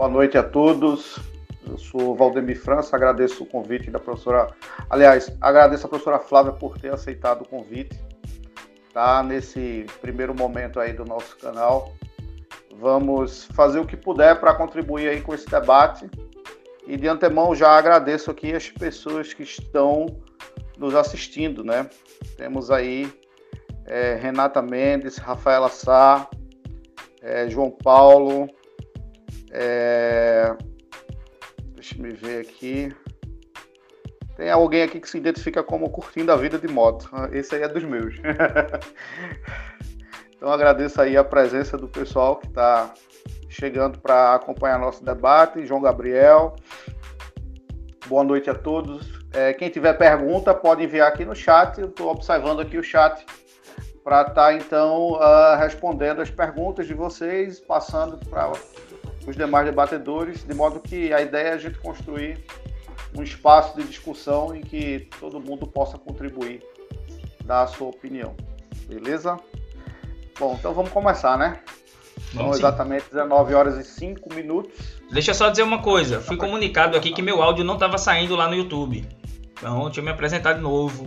Boa noite a todos. Eu sou Valdemir França, agradeço o convite da professora. Aliás, agradeço a professora Flávia por ter aceitado o convite. Tá nesse primeiro momento aí do nosso canal. Vamos fazer o que puder para contribuir aí com esse debate. E de antemão já agradeço aqui as pessoas que estão nos assistindo, né? Temos aí é, Renata Mendes, Rafaela Sá, é, João Paulo, é, deixa eu me ver aqui. Tem alguém aqui que se identifica como curtindo a vida de moto. Esse aí é dos meus. então agradeço aí a presença do pessoal que está chegando para acompanhar nosso debate. João Gabriel. Boa noite a todos. É, quem tiver pergunta pode enviar aqui no chat. Eu estou observando aqui o chat para estar tá, então uh, respondendo as perguntas de vocês, passando para os demais debatedores, de modo que a ideia é a gente construir um espaço de discussão em que todo mundo possa contribuir, dar a sua opinião. Beleza? Bom, então vamos começar, né? São exatamente 19 horas e 5 minutos. Deixa eu só dizer uma coisa. Fui comunicado aqui que meu áudio não estava saindo lá no YouTube. Então, deixa eu me apresentar de novo.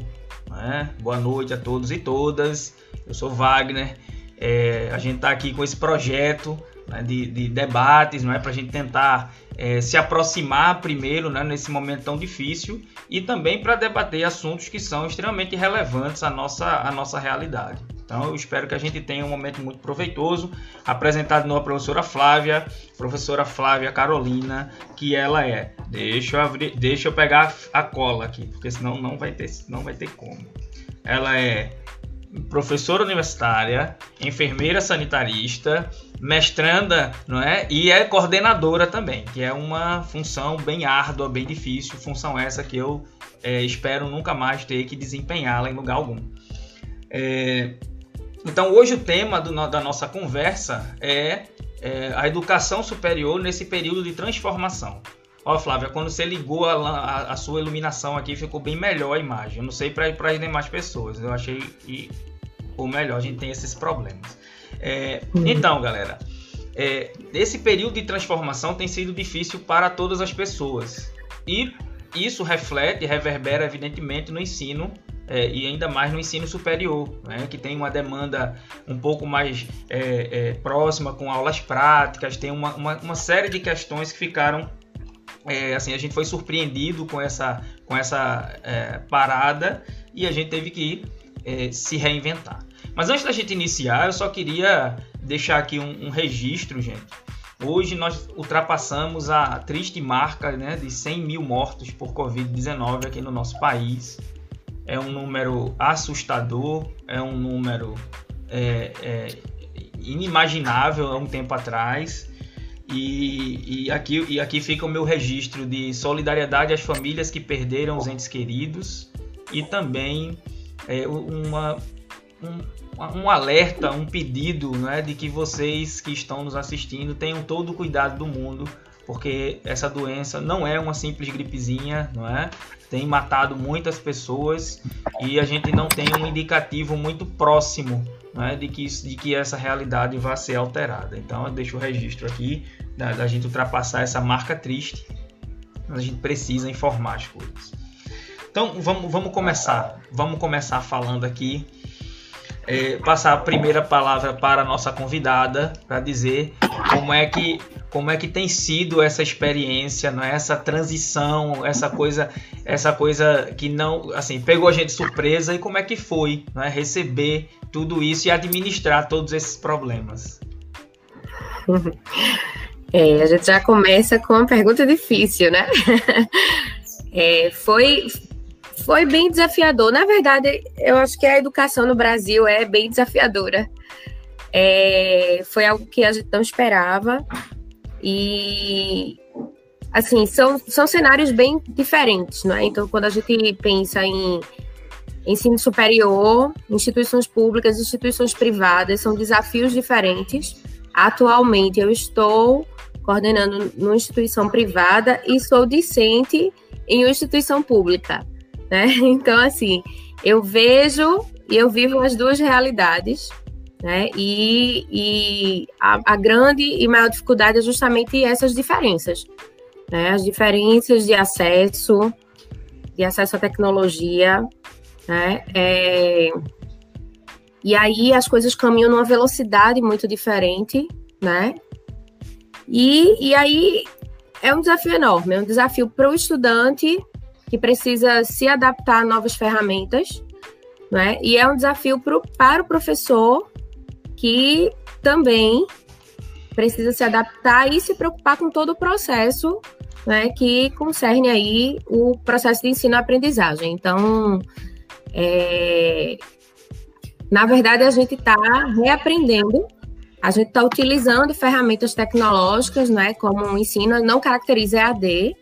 Né? Boa noite a todos e todas. Eu sou Wagner. É, a gente está aqui com esse projeto né, de, de, debates, não é, para a gente tentar é, se aproximar primeiro, né, nesse momento tão difícil, e também para debater assuntos que são extremamente relevantes à nossa, à nossa realidade. Então, eu espero que a gente tenha um momento muito proveitoso, apresentado numa professora Flávia, professora Flávia Carolina, que ela é. Deixa eu, abrir, deixa eu pegar a cola aqui, porque senão não vai ter, não vai ter como. Ela é professora universitária, enfermeira sanitarista, mestranda, não é? E é coordenadora também, que é uma função bem árdua, bem difícil, função essa que eu é, espero nunca mais ter que desempenhá-la em lugar algum. É, então, hoje o tema do, da nossa conversa é, é, a educação superior nesse período de transformação. Ó, Flávia, quando você ligou a, a, a, sua iluminação aqui, ficou bem melhor a imagem. Eu não sei para as demais pessoas. Eu achei que o melhor, a gente tem esses problemas. É, uhum. Então, galera, é, esse período de transformação tem sido difícil para todas as pessoas. E isso reflete, reverbera, evidentemente, no ensino é, e ainda mais no ensino superior, né, que tem uma demanda um pouco mais é, é, próxima, com aulas práticas, tem uma, uma, uma, série de questões que ficaram é, assim, a gente foi surpreendido com essa, com essa é, parada e a gente teve que é, se reinventar. Mas antes da gente iniciar, eu só queria deixar aqui um, um registro, gente. Hoje nós ultrapassamos a triste marca né, de 100 mil mortos por Covid-19 aqui no nosso país. É um número assustador, é um número é, é, inimaginável há um tempo atrás. E, e, aqui, e aqui fica o meu registro de solidariedade às famílias que perderam os entes queridos e também é, uma, um, um, alerta, um pedido né, de que vocês que estão nos assistindo tenham todo o cuidado do mundo, porque essa doença não é uma simples gripezinha, não é? Tem matado muitas pessoas e a gente não tem um indicativo muito próximo né, de, que, de que essa realidade vai ser alterada. Então eu deixo o registro aqui da, da gente ultrapassar essa marca triste. Mas a gente precisa informar as coisas. Então vamos, vamos começar. Vamos começar falando aqui. É, passar a primeira palavra para a nossa convidada para dizer como é que como é que tem sido essa experiência, não é? essa transição, essa coisa, essa coisa que não, assim, pegou a gente surpresa e como é que foi, não é? receber tudo isso e administrar todos esses problemas. É, a gente já começa com uma pergunta difícil, né? É, foi, foi bem desafiador. Na verdade, eu acho que a educação no Brasil é bem desafiadora. É, foi algo que a gente não esperava. E, assim, são, são cenários bem diferentes, não é? Então, quando a gente pensa em ensino superior, instituições públicas, instituições privadas, são desafios diferentes. Atualmente, eu estou coordenando numa instituição privada e sou discente em uma instituição pública, né? Então, assim, eu vejo e eu vivo as duas realidades né? E, e a, a, grande e maior dificuldade é justamente essas diferenças, né? As diferenças de acesso, de acesso à tecnologia, né? É, e aí as coisas caminham numa velocidade muito diferente, né? E, e aí é um desafio enorme, é um desafio para o estudante que precisa se adaptar a novas ferramentas, né? E é um desafio pro, para o professor que também precisa se adaptar e se preocupar com todo o processo né, que concerne aí o processo de ensino-aprendizagem. Então, é, na verdade, a gente está reaprendendo, a gente está utilizando ferramentas tecnológicas, né, como o ensino não caracteriza EAD,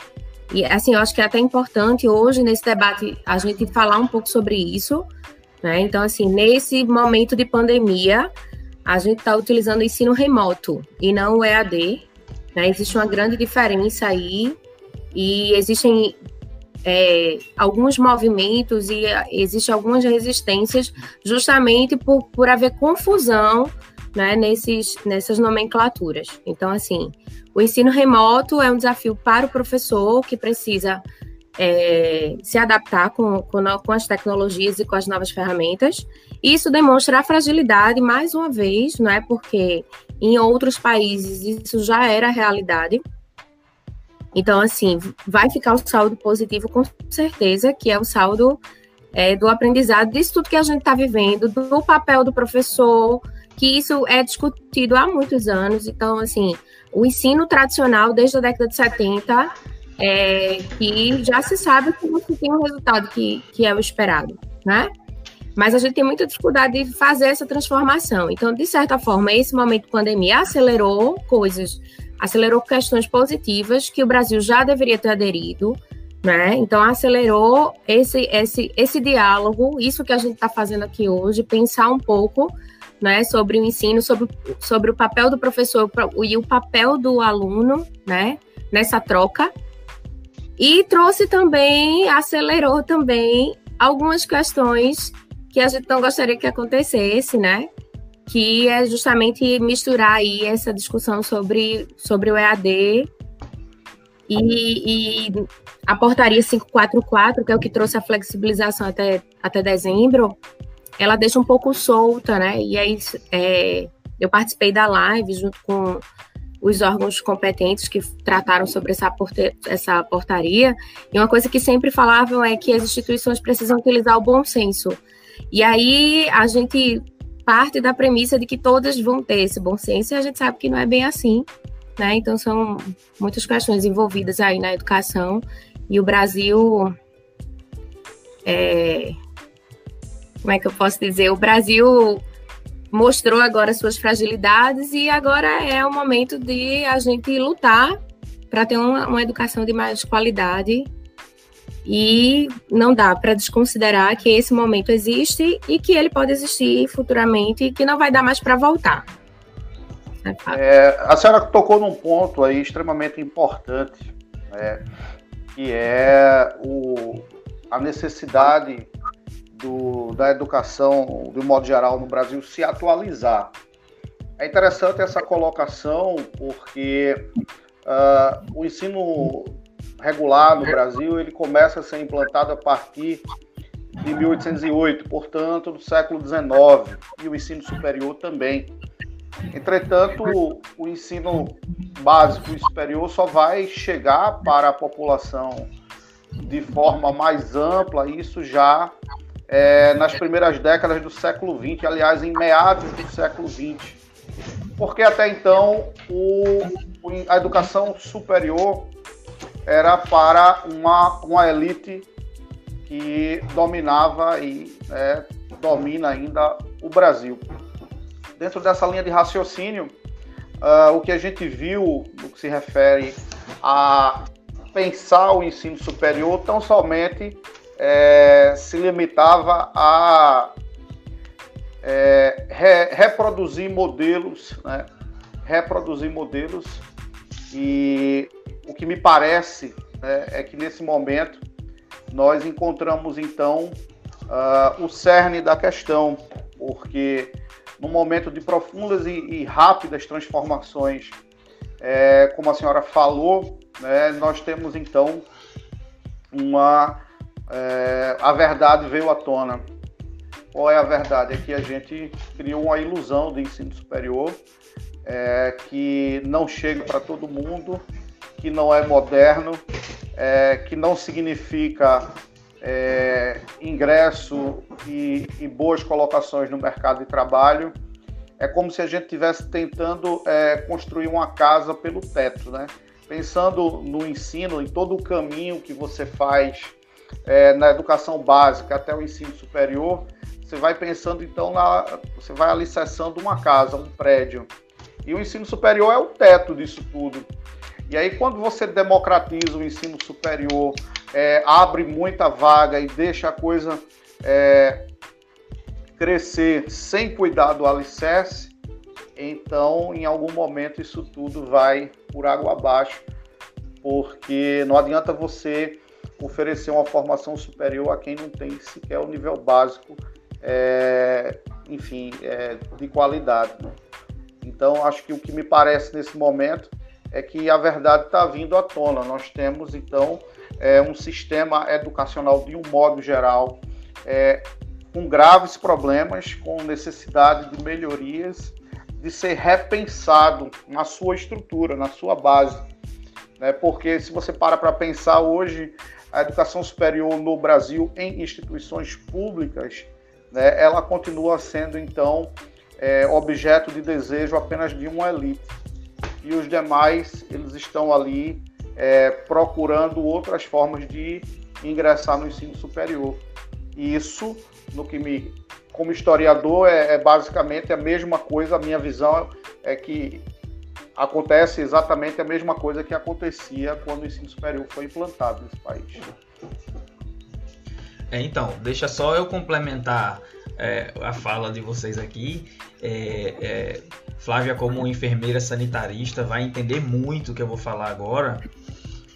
e assim, eu acho que é até importante hoje, nesse debate, a gente falar um pouco sobre isso, né, então, assim, nesse momento de pandemia, a gente está utilizando o ensino remoto e não o EAD, né? Existe uma grande diferença aí e existem é, alguns movimentos e existem algumas resistências justamente por, por haver confusão né, nesses, nessas nomenclaturas. Então, assim, o ensino remoto é um desafio para o professor que precisa é, se adaptar com, com, com, as tecnologias e com as novas ferramentas. Isso demonstra a fragilidade, mais uma vez, não é? Porque em outros países isso já era realidade. Então, assim, vai ficar o saldo positivo com certeza, que é o saldo é, do aprendizado, disso tudo que a gente está vivendo, do papel do professor, que isso é discutido há muitos anos. Então, assim, o ensino tradicional, desde a década de 70, é, que já se sabe que você tem um resultado que, que é o esperado, né? Mas a gente tem muita dificuldade de fazer essa transformação. Então, de certa forma, esse momento de pandemia acelerou coisas, acelerou questões positivas que o Brasil já deveria ter aderido, né? Então, acelerou esse, esse, esse diálogo, isso que a gente está fazendo aqui hoje, pensar um pouco né, sobre o ensino, sobre, sobre o papel do professor e o papel do aluno, né, nessa troca, e trouxe também, acelerou também algumas questões que a gente não gostaria que acontecesse, né? Que é justamente misturar aí essa discussão sobre, sobre o EAD e, e a portaria 544, que é o que trouxe a flexibilização até, até dezembro, ela deixa um pouco solta, né? E aí é, eu participei da live junto com os órgãos competentes que trataram sobre essa, porte, essa portaria, e uma coisa que sempre falavam é que as instituições precisam utilizar o bom senso. E aí a gente parte da premissa de que todas vão ter esse bom senso, e a gente sabe que não é bem assim, né? Então são muitas questões envolvidas aí na educação, e o Brasil. É, como é que eu posso dizer? O Brasil mostrou agora suas fragilidades e agora é o momento de a gente lutar para ter uma, uma, educação de mais qualidade e não dá para desconsiderar que esse momento existe e que ele pode existir futuramente e que não vai dar mais para voltar. É, a senhora tocou num ponto aí extremamente importante, né, que é o, a necessidade do, da educação, de modo geral, no Brasil se atualizar. É interessante essa colocação porque uh, o ensino regular no Brasil ele começa a ser implantado a partir de 1808, portanto, do século XIX, e o ensino superior também. Entretanto, o ensino básico e superior só vai chegar para a população de forma mais ampla, isso já é, nas primeiras décadas do século XX, aliás, em meados do século XX. Porque até então o, a educação superior era para uma, uma elite que dominava e é, domina ainda o Brasil. Dentro dessa linha de raciocínio, uh, o que a gente viu no que se refere a pensar o ensino superior tão somente é, se limitava a é, re, reproduzir modelos, né? reproduzir modelos e o que me parece né, é que nesse momento nós encontramos então uh, o cerne da questão, porque num momento de profundas e, e rápidas transformações, é, como a senhora falou, né, nós temos então uma. É, a verdade veio à tona. Qual é a verdade? É que a gente criou uma ilusão de ensino superior é, que não chega para todo mundo, que não é moderno, é, que não significa é, ingresso e, e, boas colocações no mercado de trabalho. É como se a gente estivesse tentando é, construir uma casa pelo teto, né? Pensando no ensino, em todo o caminho que você faz é, na educação básica até o ensino superior, você vai pensando então na, você vai alicerçando uma casa, um prédio. E o ensino superior é o teto disso tudo. E aí, quando você democratiza o ensino superior, é, abre muita vaga e deixa a coisa é, crescer sem cuidar do alicerce, então em algum momento isso tudo vai por água abaixo, porque não adianta você oferecer uma formação superior a quem não tem sequer o nível básico, é, enfim, é, de qualidade. Né? Então, acho que o que me parece nesse momento é que a verdade está vindo à tona. Nós temos, então, é, um sistema educacional, de um modo geral, é, com graves problemas, com necessidade de melhorias, de ser repensado na sua estrutura, na sua base. Né? Porque se você para para pensar hoje, a educação superior no Brasil, em instituições públicas, né, ela continua sendo, então, é, objeto de desejo apenas de uma elite e os demais eles estão ali é, procurando outras formas de ingressar no ensino superior. E isso, no que me, como historiador, é, é basicamente a mesma coisa. A minha visão é que acontece exatamente a mesma coisa que acontecia quando o ensino superior foi implantado nesse país. É, então, deixa só eu complementar é, a fala de vocês aqui. É, é, Flávia, como enfermeira sanitarista, vai entender muito o que eu vou falar agora,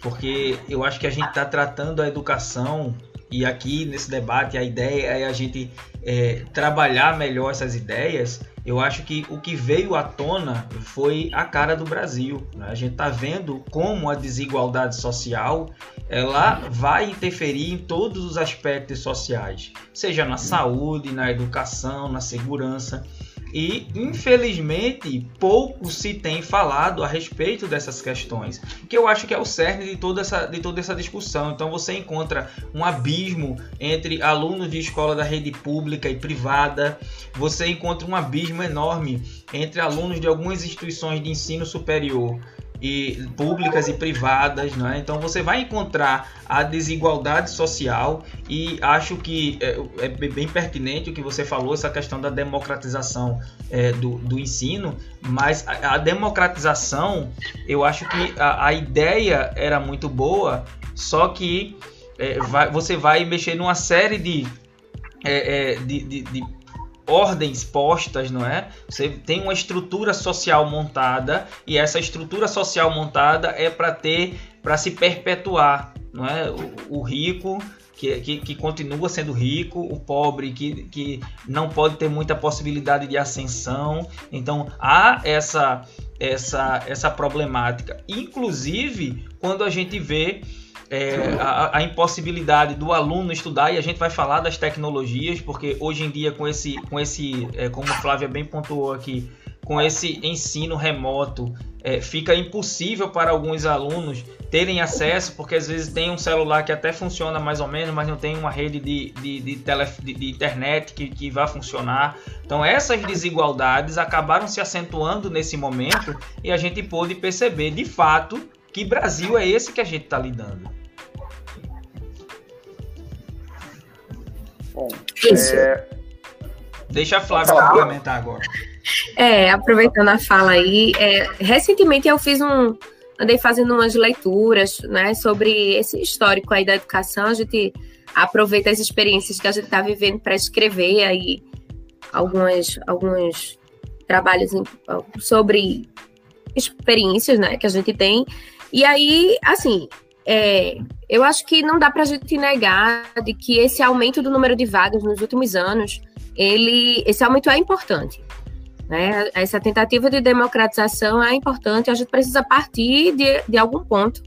porque eu acho que a gente está tratando a educação e aqui nesse debate a ideia é a gente é, trabalhar melhor essas ideias. Eu acho que o que veio à tona foi a cara do Brasil. Né? A gente está vendo como a desigualdade social ela vai interferir em todos os aspectos sociais, seja na saúde, na educação, na segurança. E, infelizmente, pouco se tem falado a respeito dessas questões, que eu acho que é o cerne de toda, essa, de toda essa discussão. Então, você encontra um abismo entre alunos de escola da rede pública e privada, você encontra um abismo enorme entre alunos de algumas instituições de ensino superior e públicas e privadas, né? Então você vai encontrar a desigualdade social e acho que é, é bem pertinente o que você falou essa questão da democratização é, do, do ensino, mas a, a, democratização eu acho que a, a ideia era muito boa, só que é, vai, você vai mexer numa série de, é, é, de, de, de ordens postas, não é? Você tem uma estrutura social montada e essa estrutura social montada é para ter, para se perpetuar, não é? O, o rico que, que, que, continua sendo rico, o pobre que, que não pode ter muita possibilidade de ascensão. Então há essa essa essa problemática, inclusive quando a gente vê é, a, a, impossibilidade do aluno estudar e a gente vai falar das tecnologias porque hoje em dia com esse com esse é, como Flávia bem pontuou aqui com esse ensino remoto é, fica impossível para alguns alunos terem acesso porque às vezes tem um celular que até funciona mais ou menos mas não tem uma rede de, de, de, tele, de, de internet que, que vá funcionar. Então essas desigualdades acabaram se acentuando nesse momento e a gente pôde perceber de fato que Brasil é esse que a gente está lidando? Bom, é... Deixa a Flávia complementar agora. É, aproveitando a fala aí, é, recentemente eu fiz um, andei fazendo umas leituras, né, sobre esse histórico aí da educação. A gente aproveita as experiências que a gente está vivendo para escrever aí algumas, alguns trabalhos sobre experiências, né, que a gente tem e aí, assim, é, eu acho que não dá para a gente negar de que esse aumento do número de vagas nos últimos anos, ele, esse aumento é importante. Né? Essa tentativa de democratização é importante, a gente precisa partir de, de algum ponto.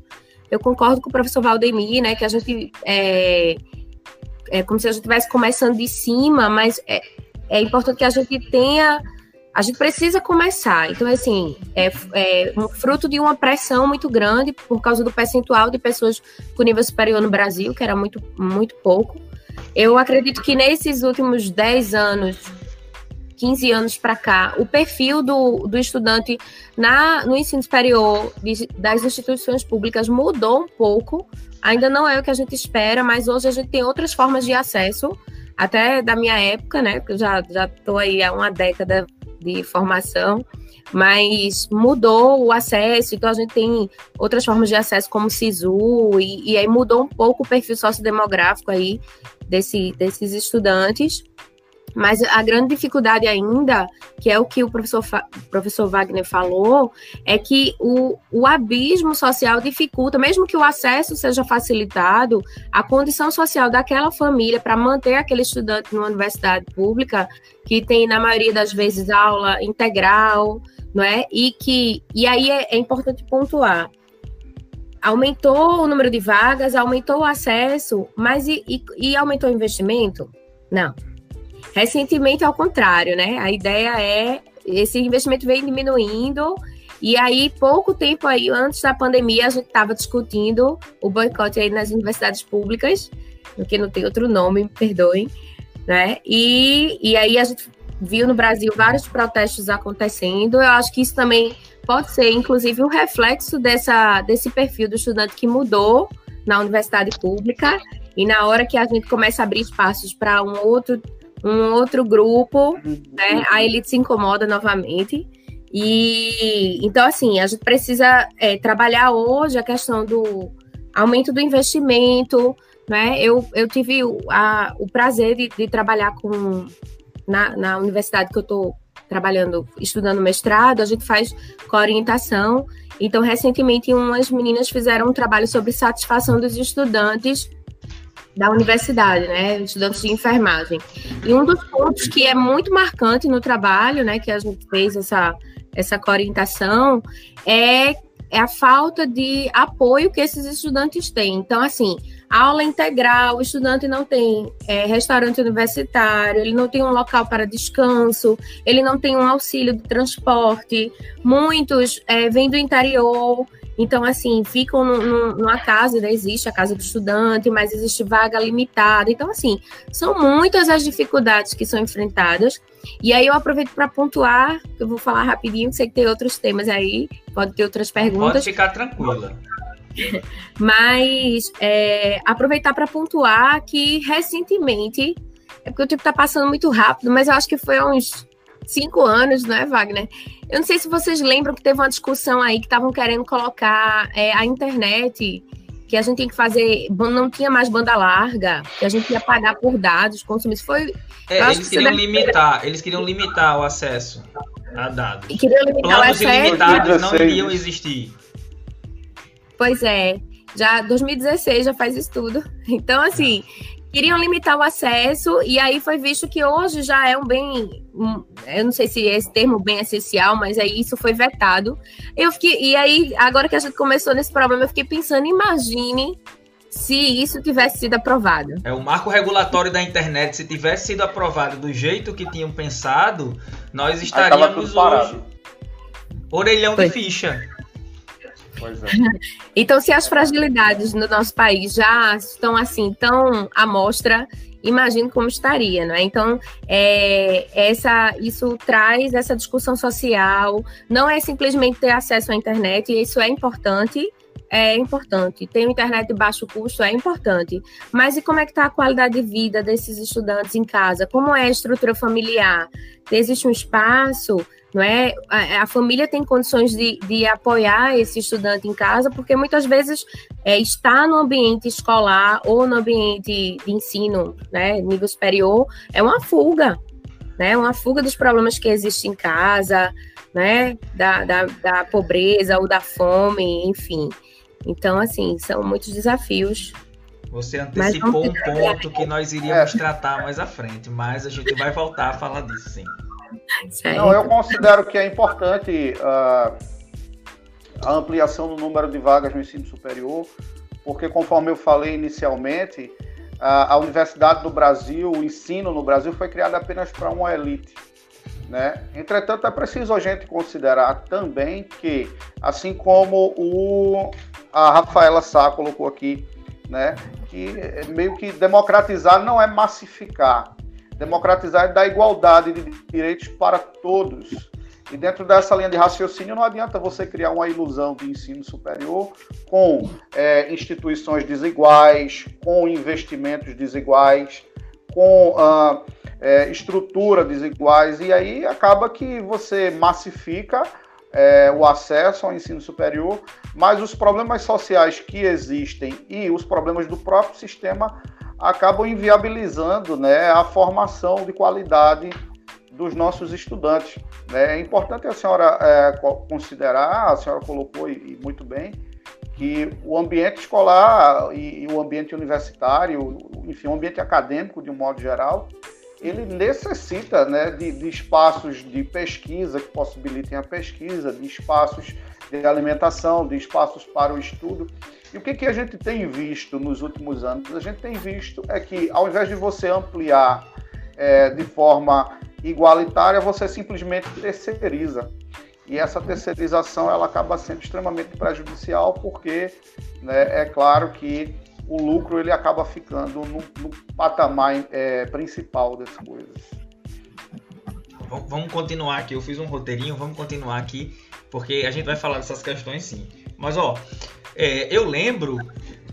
Eu concordo com o professor Valdemir, né, que a gente é, é como se a gente estivesse começando de cima, mas é, é importante que a gente tenha a gente precisa começar. Então, assim, é, é um fruto de uma pressão muito grande por causa do percentual de pessoas com nível superior no Brasil, que era muito, muito pouco. Eu acredito que nesses últimos 10 anos, 15 anos para cá, o perfil do, do estudante na, no ensino superior de, das instituições públicas mudou um pouco. Ainda não é o que a gente espera, mas hoje a gente tem outras formas de acesso, até da minha época, né? Porque eu já estou aí há uma década de formação, mas mudou o acesso, então a gente tem outras formas de acesso como SISU, e, e aí mudou um pouco o perfil sociodemográfico aí desse, desses estudantes. Mas a grande dificuldade ainda, que é o que o professor, professor Wagner falou, é que o, o abismo social dificulta, mesmo que o acesso seja facilitado, a condição social daquela família para manter aquele estudante numa universidade pública, que tem, na maioria das vezes, aula integral, não é? E que e aí é, é importante pontuar. Aumentou o número de vagas, aumentou o acesso, mas e, e, e aumentou o investimento? Não Recentemente, ao contrário, né? A ideia é esse investimento vem diminuindo e aí, pouco tempo aí, antes da pandemia, a gente estava discutindo o boicote aí nas universidades públicas, porque não tem outro nome, me perdoem, né? E, e aí a gente viu no Brasil vários protestos acontecendo. Eu acho que isso também pode ser, inclusive, um reflexo dessa, desse perfil do estudante que mudou na universidade pública. E na hora que a gente começa a abrir espaços para um outro um outro grupo, né? A elite se incomoda novamente. E então, assim, a gente precisa é, trabalhar hoje a questão do aumento do investimento, né? Eu, eu tive o, a, o prazer de, de trabalhar com na, na universidade que eu estou trabalhando, estudando mestrado, a gente faz com orientação. Então, recentemente, umas meninas fizeram um trabalho sobre satisfação dos estudantes da universidade, né, estudantes de enfermagem. E um dos pontos que é muito marcante no trabalho, né, que a gente fez essa essa orientação é, é a falta de apoio que esses estudantes têm. Então, assim, aula integral, o estudante não tem é, restaurante universitário, ele não tem um local para descanso, ele não tem um auxílio de transporte, muitos é, vêm do interior, então, assim, ficam numa casa, né? Existe a casa do estudante, mas existe vaga limitada. Então, assim, são muitas as dificuldades que são enfrentadas. E aí eu aproveito para pontuar, eu vou falar rapidinho, sei que tem outros temas aí, pode ter outras perguntas. Pode ficar tranquila. Mas é, aproveitar para pontuar que recentemente, é porque o tempo está passando muito rápido, mas eu acho que foi uns cinco anos, não é, Wagner? Eu não sei se vocês lembram que teve uma discussão aí que estavam querendo colocar é, a internet, que a gente tem que fazer, não tinha mais banda larga, que a gente ia pagar por dados, consumir. Foi. É, eles que queriam limitar, eles queriam limitar o acesso a dados. E queriam limitar Planos o acesso. ilimitados não iriam existir. Pois é, já 2016 já faz isso tudo. Então, assim, queriam limitar o acesso e aí foi visto que hoje já é um bem, um, eu não sei se é esse termo bem essencial, mas aí isso foi vetado. Eu fiquei e aí agora que a gente começou nesse problema, eu fiquei pensando, imagine se isso tivesse sido aprovado. É o marco regulatório da internet, se tivesse sido aprovado do jeito que tinham pensado, nós estaríamos hoje orelhão de ficha. É. então, se as fragilidades no nosso país já estão assim tão à mostra, imagino como estaria, não é? Então, é, essa, isso traz essa discussão social, não é simplesmente ter acesso à internet, isso é importante, é importante. Ter internet de baixo custo é importante. Mas e como é que está a qualidade de vida desses estudantes em casa? Como é a estrutura familiar? Existe um espaço não é? A, a, família tem condições de, de apoiar esse estudante em casa, porque muitas vezes é, está no ambiente escolar ou no ambiente de ensino, né, nível superior, é uma fuga, né? Uma fuga dos problemas que existem em casa, né? Da, da, da pobreza ou da fome, enfim. Então, assim, são muitos desafios você antecipou um ponto que nós iríamos é. tratar mais à frente, mas a gente vai voltar a falar disso, sim. Certo. Não, eu considero que é importante uh, a ampliação do número de vagas no ensino superior, porque conforme eu falei inicialmente, a, a Universidade do Brasil, o ensino no Brasil foi criado apenas para uma elite. Né? Entretanto, é preciso a gente considerar também que, assim como o, a Rafaela Sá colocou aqui, né, que meio que democratizar não é massificar. Democratizar é dar igualdade de direitos para todos. E dentro dessa linha de raciocínio, não adianta você criar uma ilusão de ensino superior com é, instituições desiguais, com investimentos desiguais, com uh, é, estrutura desiguais, e aí acaba que você massifica é, o acesso ao ensino superior, mas os problemas sociais que existem e os problemas do próprio sistema acabam inviabilizando né, a formação de qualidade dos nossos estudantes. Né? É importante a senhora é, considerar, a senhora colocou e, muito bem, que o ambiente escolar e, e o ambiente universitário, enfim, o ambiente acadêmico de um modo geral, ele necessita né, de, de, espaços de pesquisa que possibilitem a pesquisa, de espaços de alimentação, de espaços para o estudo. E o que, que a gente tem visto nos últimos anos? A gente tem visto é que, ao invés de você ampliar é, de forma igualitária, você simplesmente terceiriza. E essa terceirização ela acaba sendo extremamente prejudicial, porque né, é claro que o lucro ele acaba ficando no, no patamar é, principal das coisas. Vamos continuar aqui. Eu fiz um roteirinho, vamos continuar aqui, porque a gente vai falar dessas questões sim. Mas ó, é, eu lembro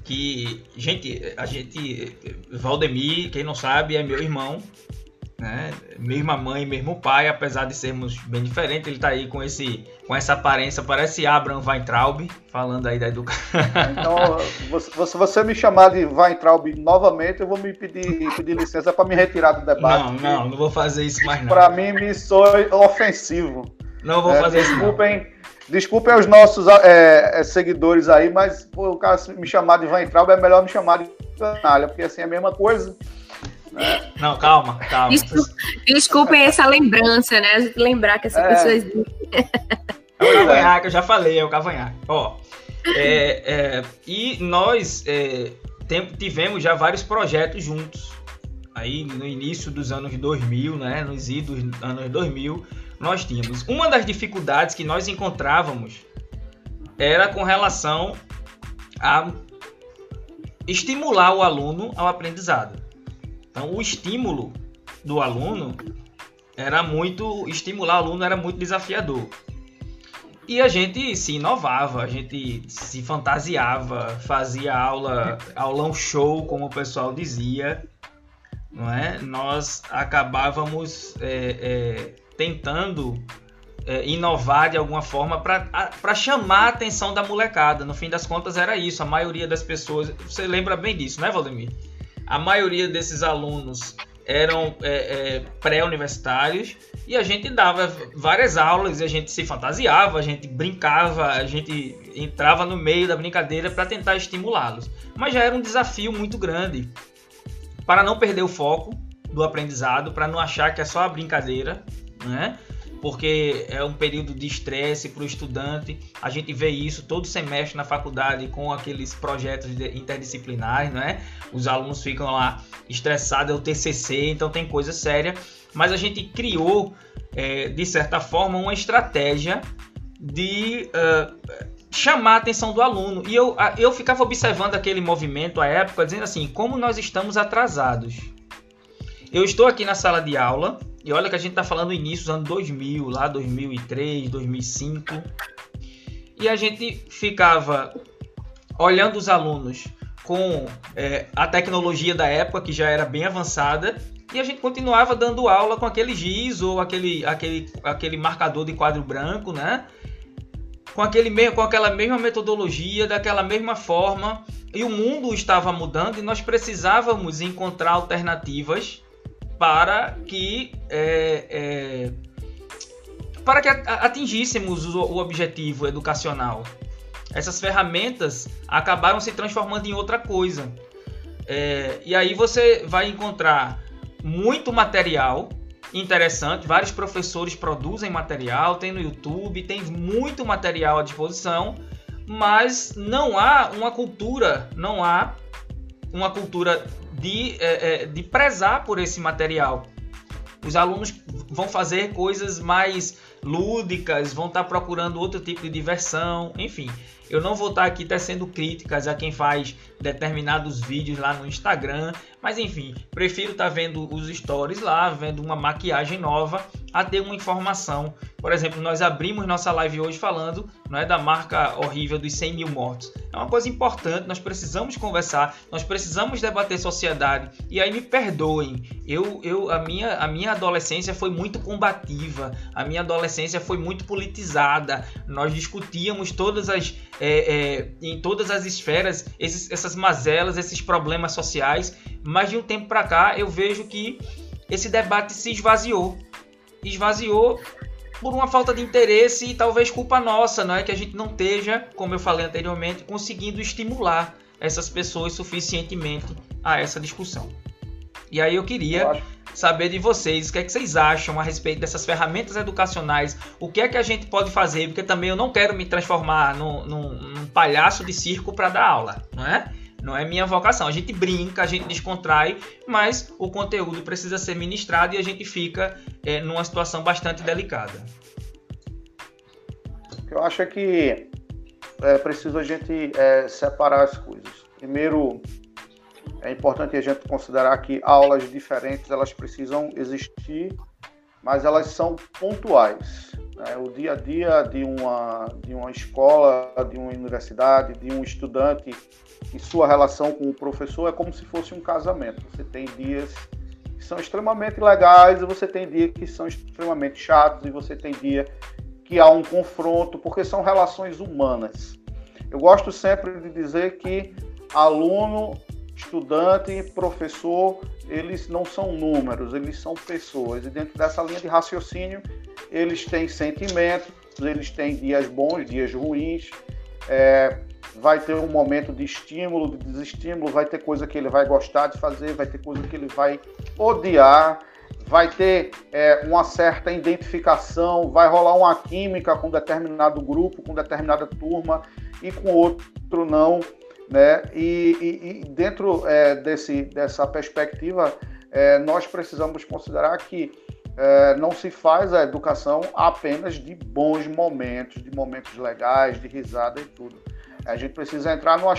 que gente, a gente, Valdemir, quem não sabe, é meu irmão, né? Mesma mãe, mesmo pai, apesar de sermos bem diferentes, ele tá aí com esse com essa aparência, parece Abraham Weintraub, falando aí da educação. Então, se você me chamar de Weintraub novamente, eu vou me pedir, pedir licença para me retirar do debate. Não, não, não vou fazer isso mais não. Para mim, me soa ofensivo. Não vou é, fazer desculpem, isso não. Desculpem os nossos é, é, seguidores aí, mas pô, o cara me chamar de Weintraub é melhor me chamar de canalha, porque assim é a mesma coisa. Não, calma, calma. desculpem essa lembrança, né? Lembrar que essa é. pessoa existe. É o cavanhaque, eu já falei, é o cavanhaque. Ó, é, é, e nós é, tivemos já vários projetos juntos. Aí no início dos anos 2000, né? Nos idos anos 2000, nós tínhamos. Uma das dificuldades que nós encontrávamos era com relação a estimular o aluno ao aprendizado. Então, o estímulo do aluno era muito estimular o aluno era muito desafiador. E a gente se inovava, a gente se fantasiava, fazia aula, aulão show, como o pessoal dizia, não é? Nós acabávamos é, é, tentando é, inovar de alguma forma para chamar a atenção da molecada. No fim das contas era isso. A maioria das pessoas, você lembra bem disso, né, Valdemir? A maioria desses alunos eram é, é, pré-universitários e a gente dava várias aulas e a gente se fantasiava, a gente brincava, a gente entrava no meio da brincadeira para tentar estimulá-los. Mas já era um desafio muito grande para não perder o foco do aprendizado, para não achar que é só a brincadeira, né? porque é um período de estresse para o estudante. A gente vê isso todo semestre na faculdade com aqueles projetos interdisciplinares, né? Os alunos ficam lá estressados, é o TCC, então tem coisa séria. Mas a gente criou, é, de certa forma, uma estratégia de uh, chamar a atenção do aluno. E eu, eu ficava observando aquele movimento à época, dizendo assim: como nós estamos atrasados. Eu estou aqui na sala de aula e olha que a gente está falando início dos anos 2000, lá 2003, 2005. E a gente ficava olhando os alunos com é, a tecnologia da época, que já era bem avançada, e a gente continuava dando aula com aquele giz ou aquele, aquele, aquele marcador de quadro branco, né? Com, aquele mesmo, com aquela mesma metodologia, daquela mesma forma. E o mundo estava mudando e nós precisávamos encontrar alternativas para que é, é, para que atingíssemos o, o objetivo educacional. Essas ferramentas acabaram se transformando em outra coisa. É, e aí você vai encontrar muito material interessante, vários professores produzem material, tem no YouTube, tem muito material à disposição, mas não há uma cultura, não há uma cultura de, é, é, de prezar por esse material. Os alunos vão fazer coisas mais lúdicas, vão estar procurando outro tipo de diversão, enfim. Eu não vou estar aqui tecendo críticas a quem faz determinados vídeos lá no Instagram, mas enfim, prefiro estar vendo os stories lá, vendo uma maquiagem nova, a ter uma informação. Por exemplo, nós abrimos nossa live hoje falando não é, da marca horrível dos 100 mil mortos. É uma coisa importante, nós precisamos conversar, nós precisamos debater sociedade. E aí me perdoem, eu, eu, a, minha, a minha adolescência foi muito combativa, a minha adolescência foi muito politizada. Nós discutíamos todas as, é, é, em todas as esferas esses, essas mazelas, esses problemas sociais, mas de um tempo para cá eu vejo que esse debate se esvaziou. Esvaziou por uma falta de interesse e talvez culpa nossa, não é que a gente não esteja, como eu falei anteriormente, conseguindo estimular essas pessoas suficientemente a essa discussão. E aí eu queria saber de vocês o que é que vocês acham a respeito dessas ferramentas educacionais, o que é que a gente pode fazer, porque também eu não quero me transformar num, num, num palhaço de circo para dar aula, não é? Não é minha vocação. A gente brinca, a gente descontrai, mas o conteúdo precisa ser ministrado e a gente fica é, numa situação bastante delicada. Eu acho é que é preciso a gente é, separar as coisas. Primeiro, é importante a gente considerar que aulas diferentes elas precisam existir, mas elas são pontuais. Né? O dia a dia de uma, de uma escola, de uma universidade, de um estudante e sua relação com o professor é como se fosse um casamento. Você tem dias que são extremamente legais e você tem dias que são extremamente chatos e você tem dia que há um confronto, porque são relações humanas. Eu gosto sempre de dizer que aluno, estudante, professor, eles não são números, eles são pessoas. E dentro dessa linha de raciocínio, eles têm sentimentos, eles têm dias bons, dias ruins. É, vai ter um momento de estímulo, de desestímulo, vai ter coisa que ele vai gostar de fazer, vai ter coisa que ele vai odiar, vai ter é, uma certa identificação, vai rolar uma química com determinado grupo, com determinada turma e com outro não, né? E, e, e dentro é, desse, dessa perspectiva, é, nós precisamos considerar que é, não se faz a educação apenas de bons momentos, de momentos legais, de risada e tudo. A gente precisa entrar no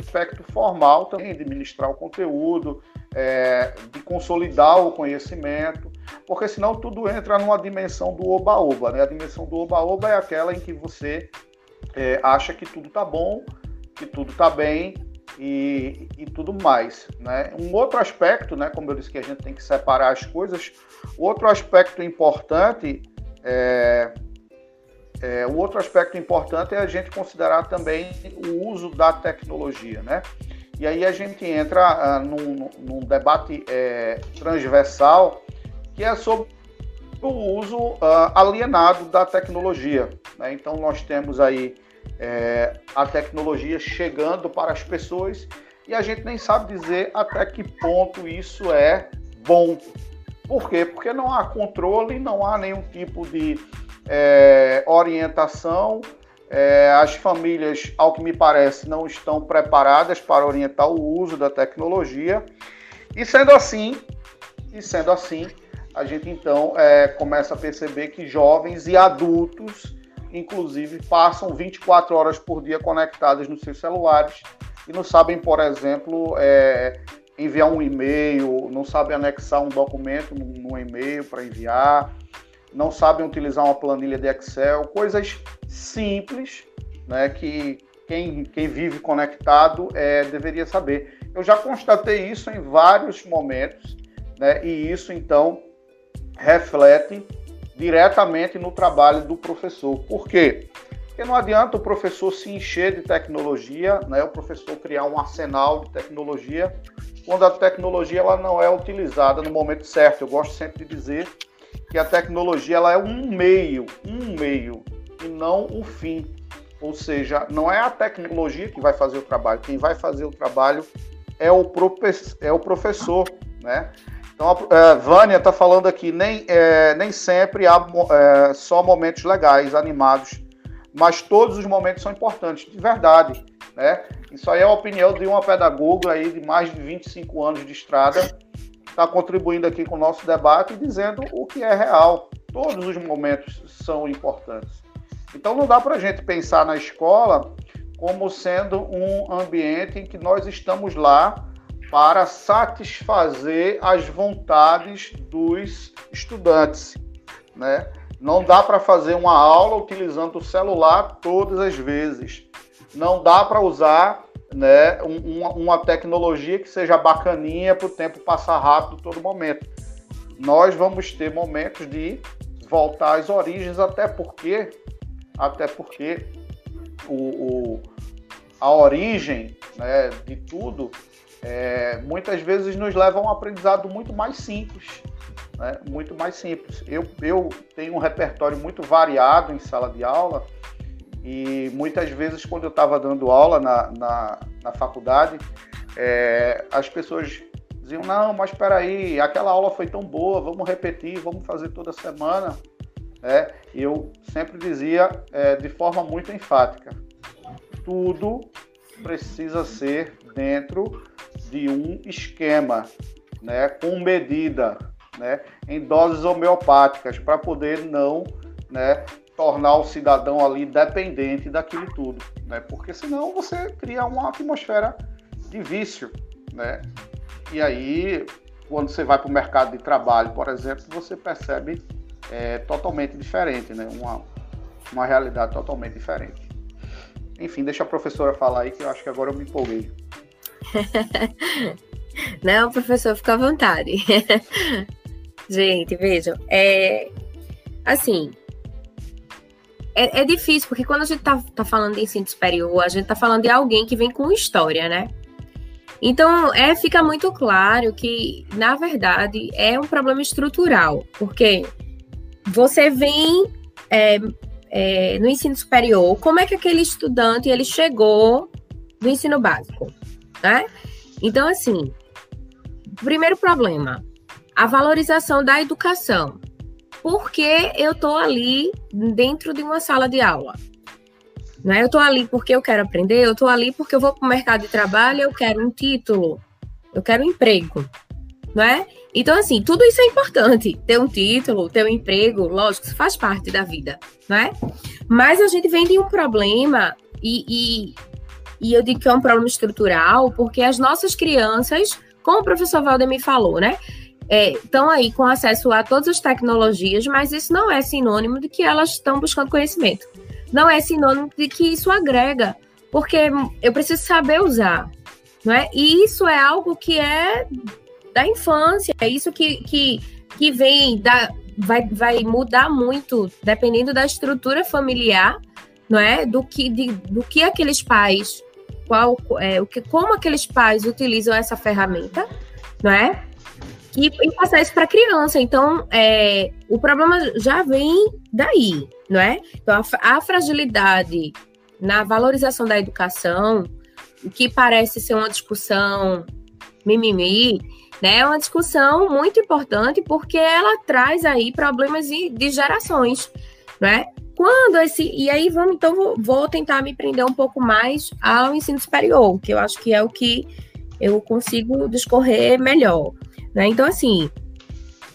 aspecto formal também, de ministrar o conteúdo, é, de consolidar o conhecimento, porque senão tudo entra numa dimensão do oba-oba. Né? A dimensão do oba-oba é aquela em que você é, acha que tudo está bom, que tudo está bem e, e, tudo mais. Né? Um outro aspecto, né, como eu disse que a gente tem que separar as coisas, outro aspecto importante é, é, o outro aspecto importante é a gente considerar também o uso da tecnologia, né? E aí a gente entra ah, num, num, debate é, transversal que é sobre o uso ah, alienado da tecnologia. Né? Então nós temos aí é, a tecnologia chegando para as pessoas e a gente nem sabe dizer até que ponto isso é bom. Por quê? Porque não há controle, não há nenhum tipo de é, orientação. É, as famílias, ao que me parece, não estão preparadas para orientar o uso da tecnologia. E sendo assim, e sendo assim, a gente então é, começa a perceber que jovens e adultos, inclusive, passam 24 horas por dia conectados nos seus celulares e não sabem, por exemplo, é, enviar um e-mail, não sabem anexar um documento num e-mail para enviar, não sabem utilizar uma planilha de Excel, coisas simples, né, que quem, quem vive conectado é, deveria saber. Eu já constatei isso em vários momentos, né, e isso então reflete diretamente no trabalho do professor. Por quê? Porque não adianta o professor se encher de tecnologia, né, o professor criar um arsenal de tecnologia, quando a tecnologia ela não é utilizada no momento certo. Eu gosto sempre de dizer que a tecnologia ela é um meio, um meio e não o fim. Ou seja, não é a tecnologia que vai fazer o trabalho, quem vai fazer o trabalho é o, é o professor, né? Então, é, Vânia está falando aqui, nem, é, nem sempre há é, só momentos legais, animados, mas todos os momentos são importantes, de verdade. Né? Isso aí é a opinião de uma pedagoga aí de mais de 25 anos de estrada, está contribuindo aqui com o nosso debate e dizendo o que é real. Todos os momentos são importantes. Então não dá para a gente pensar na escola como sendo um ambiente em que nós estamos lá para satisfazer as vontades dos estudantes, né? Não dá para fazer uma aula utilizando o celular todas as vezes. Não dá para usar né, uma, uma tecnologia que seja bacaninha para o tempo passar rápido todo momento. Nós vamos ter momentos de voltar às origens, até porque, até porque o, o a origem né, de tudo é, muitas vezes nos leva a um aprendizado muito mais simples. Né? Muito mais simples. Eu, eu tenho um repertório muito variado em sala de aula e muitas vezes, quando eu estava dando aula na, na, na faculdade, é, as pessoas diziam: Não, mas espera aí, aquela aula foi tão boa, vamos repetir, vamos fazer toda semana. É, eu sempre dizia é, de forma muito enfática: tudo precisa ser dentro de um esquema, né, com medida, né, em doses homeopáticas, para poder não né, tornar o cidadão ali dependente daquilo tudo, né, porque senão você cria uma atmosfera de vício, né, e aí quando você vai para o mercado de trabalho, por exemplo, você percebe é, totalmente diferente, né, uma, uma realidade totalmente diferente. Enfim, deixa a professora falar aí que eu acho que agora eu me empolguei. Não, professor, fica à vontade. Gente, vejam, é assim. É, é, difícil, porque quando a gente tá, tá falando de ensino superior, a gente tá falando de alguém que vem com história, né? Então, é, fica muito claro que, na verdade, é um problema estrutural, porque você vem é, é, no ensino superior, como é que aquele estudante ele chegou do ensino básico? Né? Então, assim, primeiro problema, a valorização da educação. Por que eu estou ali dentro de uma sala de aula? Né? Eu estou ali porque eu quero aprender, eu estou ali porque eu vou para o mercado de trabalho, eu quero um título, eu quero um emprego, não é? Então, assim, tudo isso é importante. Ter um título, ter um emprego, lógico, isso faz parte da vida, não é? Mas a gente vem de um problema e, e e eu digo que é um problema estrutural, porque as nossas crianças, como o professor Valdemir falou, né? Estão é, aí com acesso a todas as tecnologias, mas isso não é sinônimo de que elas estão buscando conhecimento. Não é sinônimo de que isso agrega, porque eu preciso saber usar, não é? E isso é algo que é da infância, é isso que, que, que vem da, vai, vai mudar muito dependendo da estrutura familiar, não é? Do que, de, do que aqueles pais qual, é, o que, como aqueles pais utilizam essa ferramenta, não é? E, e passar isso para a criança. Então, é, o problema já vem daí, não é? Então, a, a fragilidade na valorização da educação, o que parece ser uma discussão mimimi, né? É uma discussão muito importante porque ela traz aí problemas de, de gerações, né? Quando esse. E aí vamos, então, vou, vou tentar me prender um pouco mais ao ensino superior, que eu acho que é o que eu consigo discorrer melhor. Né? Então, assim,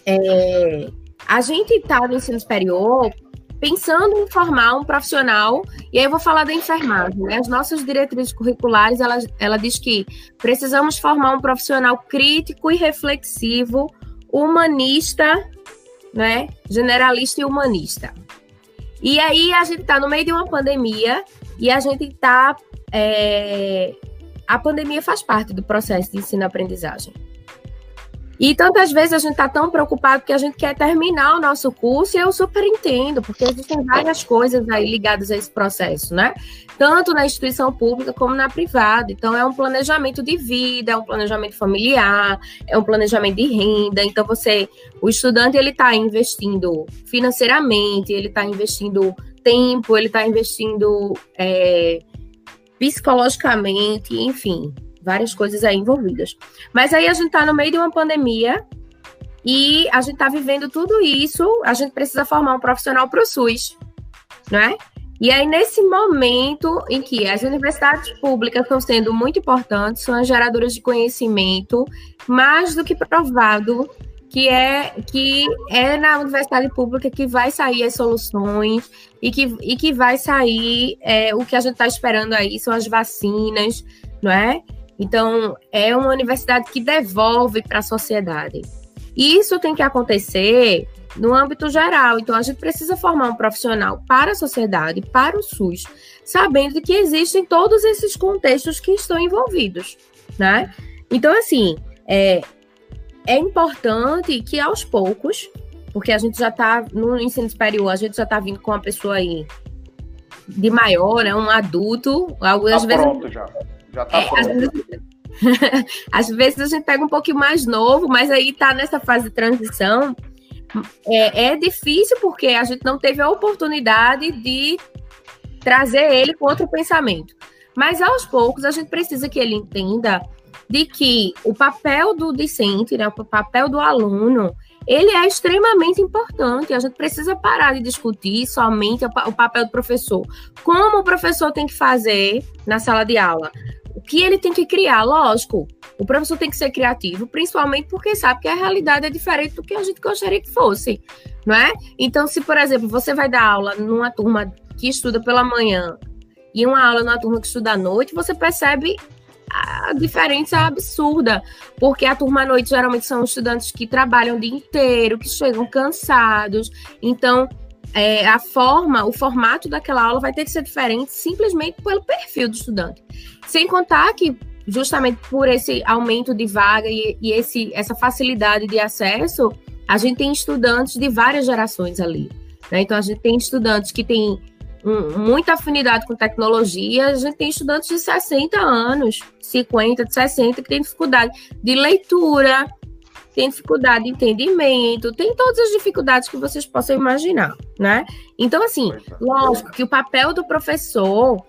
é, a gente está no ensino superior pensando em formar um profissional, e aí eu vou falar da enfermagem, né? As nossas diretrizes curriculares, ela, ela diz que precisamos formar um profissional crítico e reflexivo, humanista, né? Generalista e humanista. E aí a gente está no meio de uma pandemia e a gente está. É... A pandemia faz parte do processo de ensino-aprendizagem. E tantas vezes a gente está tão preocupado que a gente quer terminar o nosso curso, e eu super entendo, porque existem várias coisas aí ligadas a esse processo, né? Tanto na instituição pública como na privada. Então, é um planejamento de vida, é um planejamento familiar, é um planejamento de renda. Então, você, o estudante, ele está investindo financeiramente, ele está investindo tempo, ele está investindo é, psicologicamente, enfim, várias coisas aí envolvidas. Mas aí a gente está no meio de uma pandemia E a gente está vivendo tudo isso, a gente precisa formar um profissional para o SUS, não é? E aí, nesse momento em que as universidades públicas estão sendo muito importantes, são as geradoras de conhecimento, mais do que provado que é que é na universidade pública que vai sair as soluções e que, e que vai sair é, o que a gente está esperando aí, são as vacinas, não é? Então, é uma universidade que devolve para a sociedade. E isso tem que acontecer no âmbito geral. Então, a gente precisa formar um profissional para a sociedade, para o SUS, sabendo que existem todos esses contextos que estão envolvidos, né? Então, assim, é, é importante que aos poucos, porque a gente já está no ensino superior, a gente já está vindo com uma pessoa aí de maior, né, um adulto, algumas tá vezes pronto já. Já tá é, pronto. Às vezes, a gente pega um pouquinho mais novo, mas aí está nessa fase de transição. É, é difícil porque a gente não teve a oportunidade de trazer ele com outro pensamento. Mas aos poucos a gente precisa que ele entenda de que o papel do discente, né, o papel do aluno, ele é extremamente importante. A gente precisa parar de discutir somente o papel do professor. Como o professor tem que fazer na sala de aula? Que ele tem que criar? Lógico, o professor tem que ser criativo, principalmente porque sabe que a realidade é diferente do que a gente gostaria que fosse, não é? Então, se, por exemplo, você vai dar aula numa turma que estuda pela manhã e uma aula numa turma que estuda à noite, você percebe a diferença absurda, porque a turma à noite geralmente são estudantes que trabalham o dia inteiro, que chegam cansados. Então, é, a forma, o formato daquela aula vai ter que ser diferente simplesmente pelo perfil do estudante. Sem contar que, justamente por esse aumento de vaga e, e esse, essa facilidade de acesso, a gente tem estudantes de várias gerações ali. Né? Então, a gente tem estudantes que têm um, muita afinidade com tecnologia, a gente tem estudantes de 60 anos, 50, de 60, que tem dificuldade de leitura, tem dificuldade de entendimento, tem todas as dificuldades que vocês possam imaginar, né? Então, assim, lógico que o papel do professor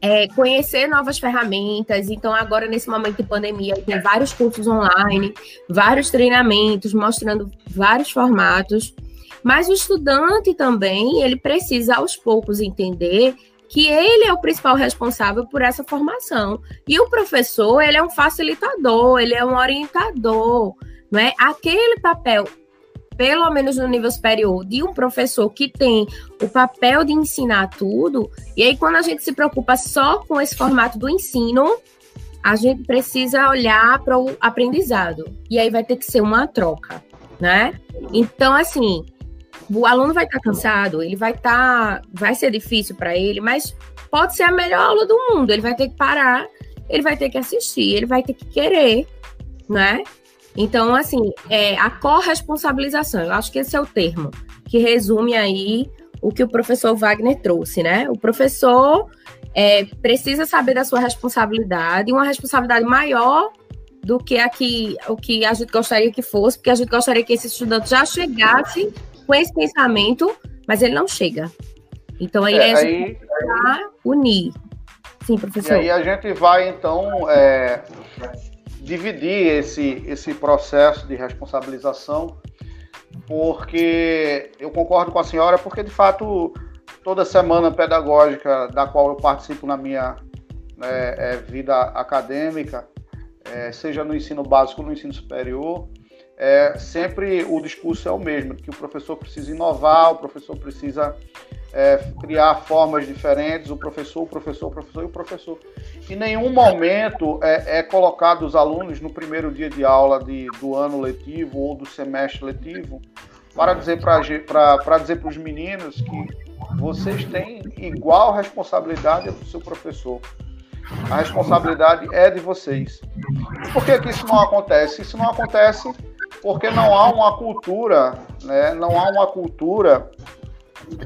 é conhecer novas ferramentas. Então, agora, nesse momento de pandemia, tem vários cursos online, vários treinamentos mostrando vários formatos. Mas o estudante também, ele precisa aos poucos entender que ele é o principal responsável por essa formação. E o professor, ele é um facilitador, ele é um orientador, não é? Aquele papel, pelo menos no nível superior, de um professor que tem o papel de ensinar tudo, e aí quando a gente se preocupa só com esse formato do ensino, a gente precisa olhar para o aprendizado. E aí vai ter que ser uma troca, né? Então, assim, o aluno vai estar tá cansado, ele vai estar, tá, vai ser difícil para ele, mas pode ser a melhor aula do mundo. Ele vai ter que parar, ele vai ter que assistir, ele vai ter que querer, né? Então, assim, é a corresponsabilização, eu acho que esse é o termo que resume aí o que o professor Wagner trouxe, né? O professor é, precisa saber da sua responsabilidade, uma responsabilidade maior do que a que, o que a gente gostaria que fosse, porque a gente gostaria que esse estudante já chegasse com esse pensamento, mas ele não chega. Então aí é, a gente vai unir. Sim, professor. E aí a gente vai, então, é, dividir esse, esse processo de responsabilização, porque eu concordo com a senhora, porque de fato toda semana pedagógica da qual eu participo na minha né, é, vida acadêmica, é, seja no ensino básico ou no ensino superior, é, sempre o discurso é o mesmo, que o professor precisa inovar, o professor precisa é, criar formas diferentes, o professor, o professor, o professor e o professor. Em nenhum momento é, é colocado os alunos no primeiro dia de aula de, do ano letivo ou do semestre letivo para dizer para dizer para os meninos que vocês têm igual responsabilidade do seu professor. A responsabilidade é de vocês. Por que, que isso não acontece? Isso não acontece porque não há uma cultura, né, não há uma cultura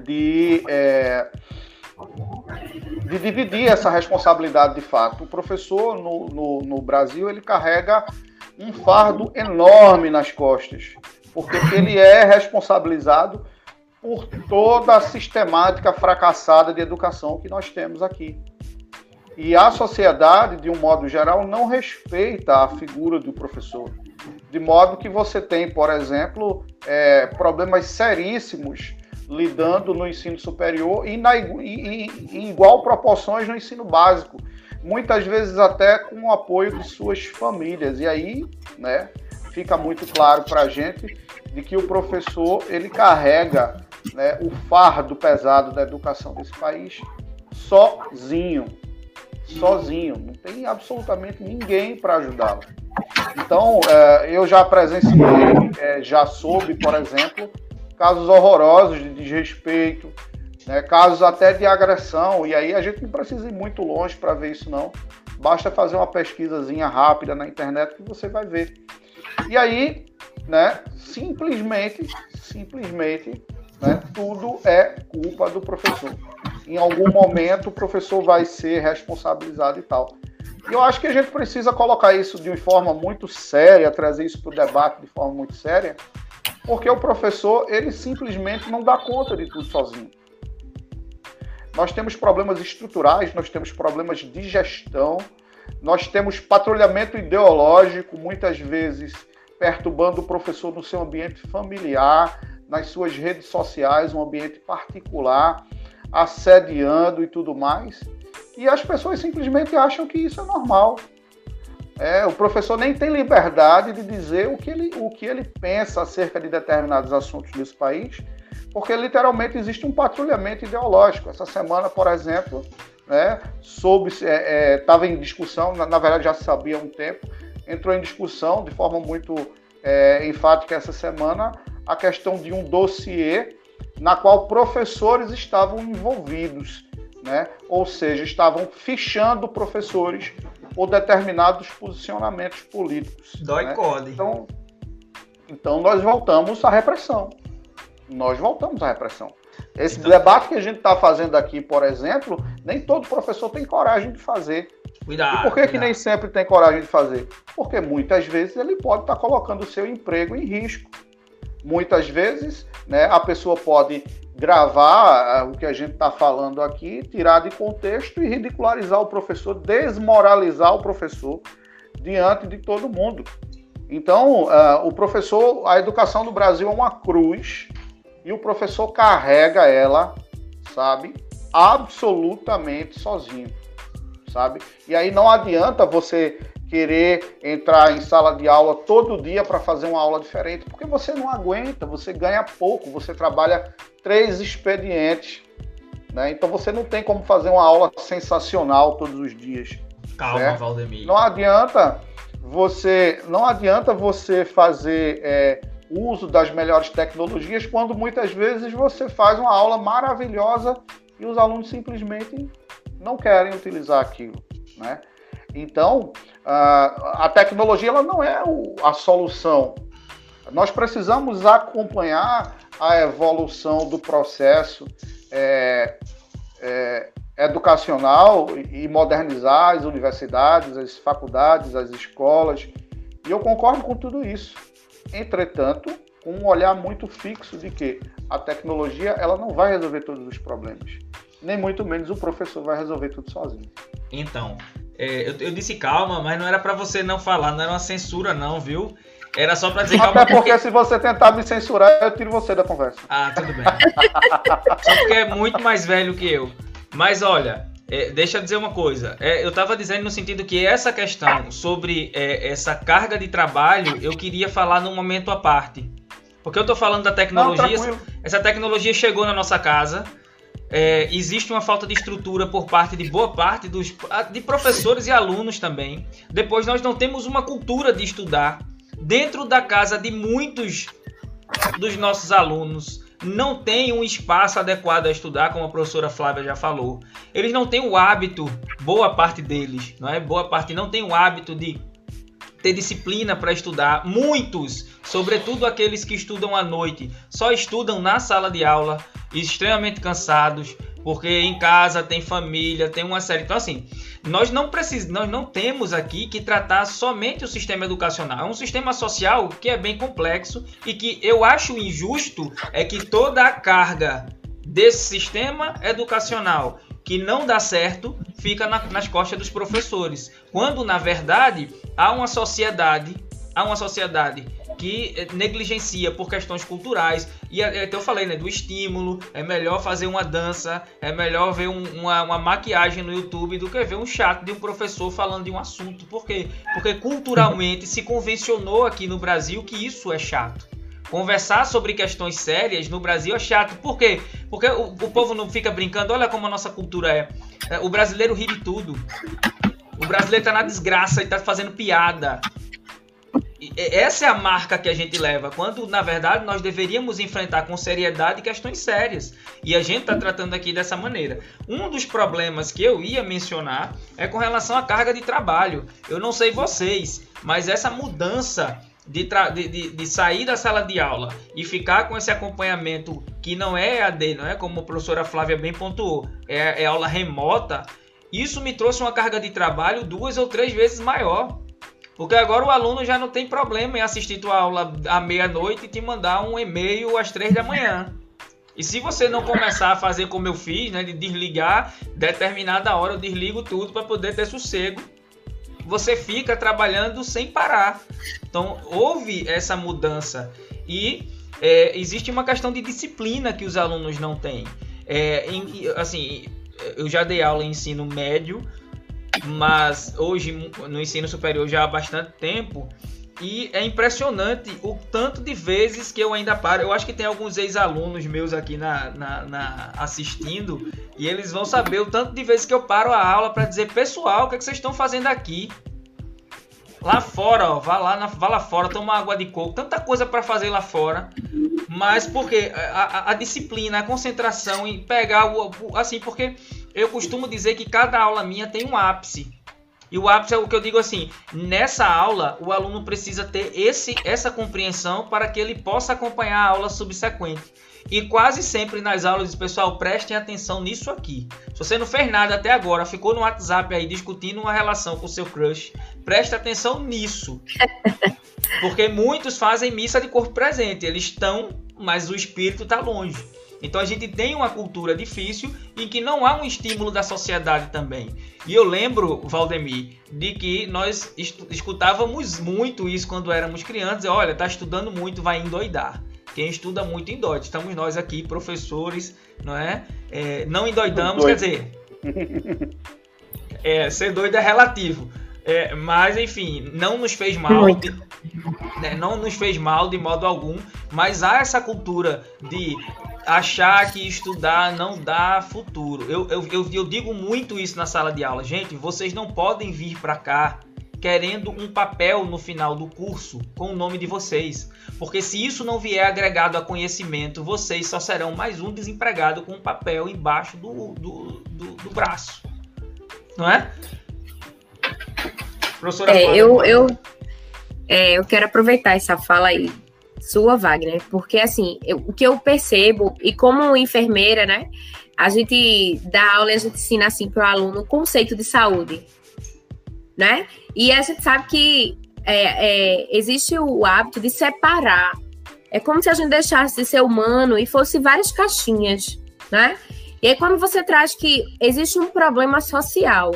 de, é, de dividir essa responsabilidade de fato. O professor no, no, no Brasil ele carrega um fardo enorme nas costas, porque ele é responsabilizado por toda a sistemática fracassada de educação que nós temos aqui. E a sociedade, de um modo geral, não respeita a figura do professor. De modo que você tem, por exemplo, é, problemas seríssimos lidando no ensino superior e, na, em igual proporções no ensino básico. Muitas vezes até com o apoio de suas famílias. E aí, né, fica muito claro para a gente de que o professor ele carrega né, o fardo pesado da educação desse país sozinho. Sozinho. Não tem absolutamente ninguém para ajudá-lo. Então, é, eu já presenciei, é, já soube, por exemplo, casos horrorosos de desrespeito, né, casos até de agressão, e aí a gente não precisa ir muito longe para ver isso, não. Basta fazer uma pesquisazinha rápida na internet que você vai ver. E aí, né, simplesmente, simplesmente, né, tudo é culpa do professor. Em algum momento o professor vai ser responsabilizado e tal. E eu acho que a gente precisa colocar isso de uma forma muito séria, trazer isso para o debate de forma muito séria, porque o professor, ele simplesmente não dá conta de tudo sozinho. Nós temos problemas estruturais, nós temos problemas de gestão, nós temos patrulhamento ideológico, muitas vezes perturbando o professor no seu ambiente familiar, nas suas redes sociais, um ambiente particular, assediando e tudo mais. E as pessoas simplesmente acham que isso é normal. É, o professor nem tem liberdade de dizer o que, ele, o que ele pensa acerca de determinados assuntos nesse país, porque literalmente existe um patrulhamento ideológico. Essa semana, por exemplo, né, estava é, é, em discussão, na, na, verdade já se sabia há um tempo, entrou em discussão de forma muito é, enfática essa semana a questão de um dossiê na qual professores estavam envolvidos, né? ou seja, estavam fichando professores por determinados posicionamentos políticos. Dói né? code. Então, então nós voltamos à repressão. Nós voltamos à repressão. Esse então... debate que a gente está fazendo aqui, por exemplo, nem todo professor tem coragem de fazer. Cuidado. E por que, que nem sempre tem coragem de fazer? Porque muitas vezes ele pode estar tá colocando o seu emprego em risco. Muitas vezes né, a pessoa pode gravar uh, o que a gente está falando aqui, tirar de contexto e ridicularizar o professor, desmoralizar o professor diante de todo mundo. Então, uh, o professor, a educação no Brasil é uma cruz e o professor carrega ela, sabe, absolutamente sozinho sabe? E aí não adianta você querer entrar em sala de aula todo dia para fazer uma aula diferente, porque você não aguenta, você ganha pouco, você trabalha três expedientes, né? Então você não tem como fazer uma aula sensacional todos os dias. Calma, certo? Valdemir. Não adianta você, não adianta você fazer é, uso das melhores tecnologias quando muitas vezes você faz uma aula maravilhosa e os alunos simplesmente não querem utilizar aquilo, né? Então, a tecnologia ela não é a solução. Nós precisamos acompanhar a evolução do processo é, é, educacional e modernizar as universidades, as faculdades, as escolas. E eu concordo com tudo isso. Entretanto, com um olhar muito fixo de que a tecnologia ela não vai resolver todos os problemas nem muito menos o professor vai resolver tudo sozinho. Então, é, eu, eu, disse calma, mas não era para você não falar, não era uma censura não, viu? Era só para dizer calma. Até porque, porque se você tentar me censurar, eu tiro você da conversa. Ah, tudo bem. só porque é muito mais velho que eu. Mas olha, é, deixa eu dizer uma coisa. É, eu estava dizendo no sentido que essa questão sobre é, essa carga de trabalho, eu queria falar num momento à parte. Porque eu estou falando da tecnologia. Não, essa tecnologia chegou na nossa casa é, existe uma falta de estrutura por parte de boa parte dos de professores e alunos também. Depois nós não temos uma cultura de estudar dentro da casa de muitos dos nossos alunos. Não tem um espaço adequado a estudar, como a professora Flávia já falou. Eles não têm o hábito, boa parte deles, não é? Boa parte não tem o hábito de ter disciplina para estudar. Muitos, sobretudo aqueles que estudam à noite, só estudam na sala de aula, extremamente cansados, porque em casa tem família, tem uma série. Então, assim, nós não precisamos, nós não temos aqui que tratar somente o sistema educacional. É um sistema social que é bem complexo e que eu acho injusto é que toda a carga desse sistema educacional que não dá certo fica na, nas costas dos professores. Quando, na verdade, há uma sociedade, a uma sociedade que eh, negligencia por questões culturais. E até eu falei, né? Do estímulo. É melhor fazer uma dança, é melhor ver um, uma, uma, maquiagem no YouTube do que ver um chato de um professor falando de um assunto. Por quê? Porque culturalmente se convencionou aqui no Brasil que isso é chato. Conversar sobre questões sérias no Brasil é chato. Por quê? Porque o, o povo não fica brincando. Olha como a nossa cultura é. é o brasileiro ri de tudo. O brasileiro tá na desgraça e tá fazendo piada essa é a marca que a gente leva, quando na verdade nós deveríamos enfrentar com seriedade questões sérias. E a gente está tratando aqui dessa maneira. Um dos problemas que eu ia mencionar é com relação à carga de trabalho. Eu não sei vocês, mas essa mudança de, de, de, sair da sala de aula e ficar com esse acompanhamento que não é EAD, não é como a professora Flávia bem pontuou, é, é aula remota, isso me trouxe uma carga de trabalho duas ou três vezes maior. Porque agora o aluno já não tem problema em assistir tua aula à meia-noite e te mandar um e-mail às três da manhã. E se você não começar a fazer como eu fiz, né, de desligar determinada hora, eu desligo tudo para poder ter sossego, você fica trabalhando sem parar. Então houve essa mudança e é, existe uma questão de disciplina que os alunos não têm. É, em, assim, eu já dei aula em ensino médio mas hoje no ensino superior já há bastante tempo e é impressionante o tanto de vezes que eu ainda paro. Eu acho que tem alguns ex-alunos meus aqui na, na, na, assistindo e eles vão saber o tanto de vezes que eu paro a aula para dizer, pessoal, o que, é que vocês estão fazendo aqui? Lá fora, ó, vá lá, na, vá lá fora, toma água de coco, tanta coisa para fazer lá fora. Mas porque a, a, a, disciplina, a concentração em pegar o assim, porque eu costumo dizer que cada aula minha tem um ápice. E o ápice é o que eu digo assim: nessa aula, o aluno precisa ter esse, essa compreensão para que ele possa acompanhar a aula subsequente. E quase sempre nas aulas, pessoal, prestem atenção nisso aqui. Se você não fez nada até agora, ficou no WhatsApp aí discutindo uma relação com seu crush, preste atenção nisso. Porque muitos fazem missa de corpo presente, eles estão, mas o espírito está longe. Então a gente tem uma cultura difícil em que não há um estímulo da sociedade também. E eu lembro, Valdemir, de que nós escutávamos muito isso quando éramos crianças. Olha, tá estudando muito, vai endoidar. Quem estuda muito endoida. Estamos nós aqui, professores, não é? é não endoidamos, quer dizer. É, ser doido é relativo. É, mas, enfim, não nos fez mal. Né, não nos fez mal de modo algum. Mas há essa cultura de achar que estudar não dá futuro. Eu, eu, eu, eu digo muito isso na sala de aula. Gente, vocês não podem vir para cá querendo um papel no final do curso com o nome de vocês. Porque se isso não vier agregado a conhecimento, vocês só serão mais um desempregado com um papel embaixo do, do, do, do braço. Não é? Professora é, eu, eu, é, eu quero aproveitar essa fala aí sua, Wagner, porque assim, eu, o que eu percebo, e como enfermeira, né, a gente dá aula e a gente ensina assim para o aluno o conceito de saúde, né? E a gente sabe que é, é, existe o hábito de separar. É como se a gente deixasse de ser humano e fosse várias caixinhas, né? E aí, quando você traz que existe um problema social,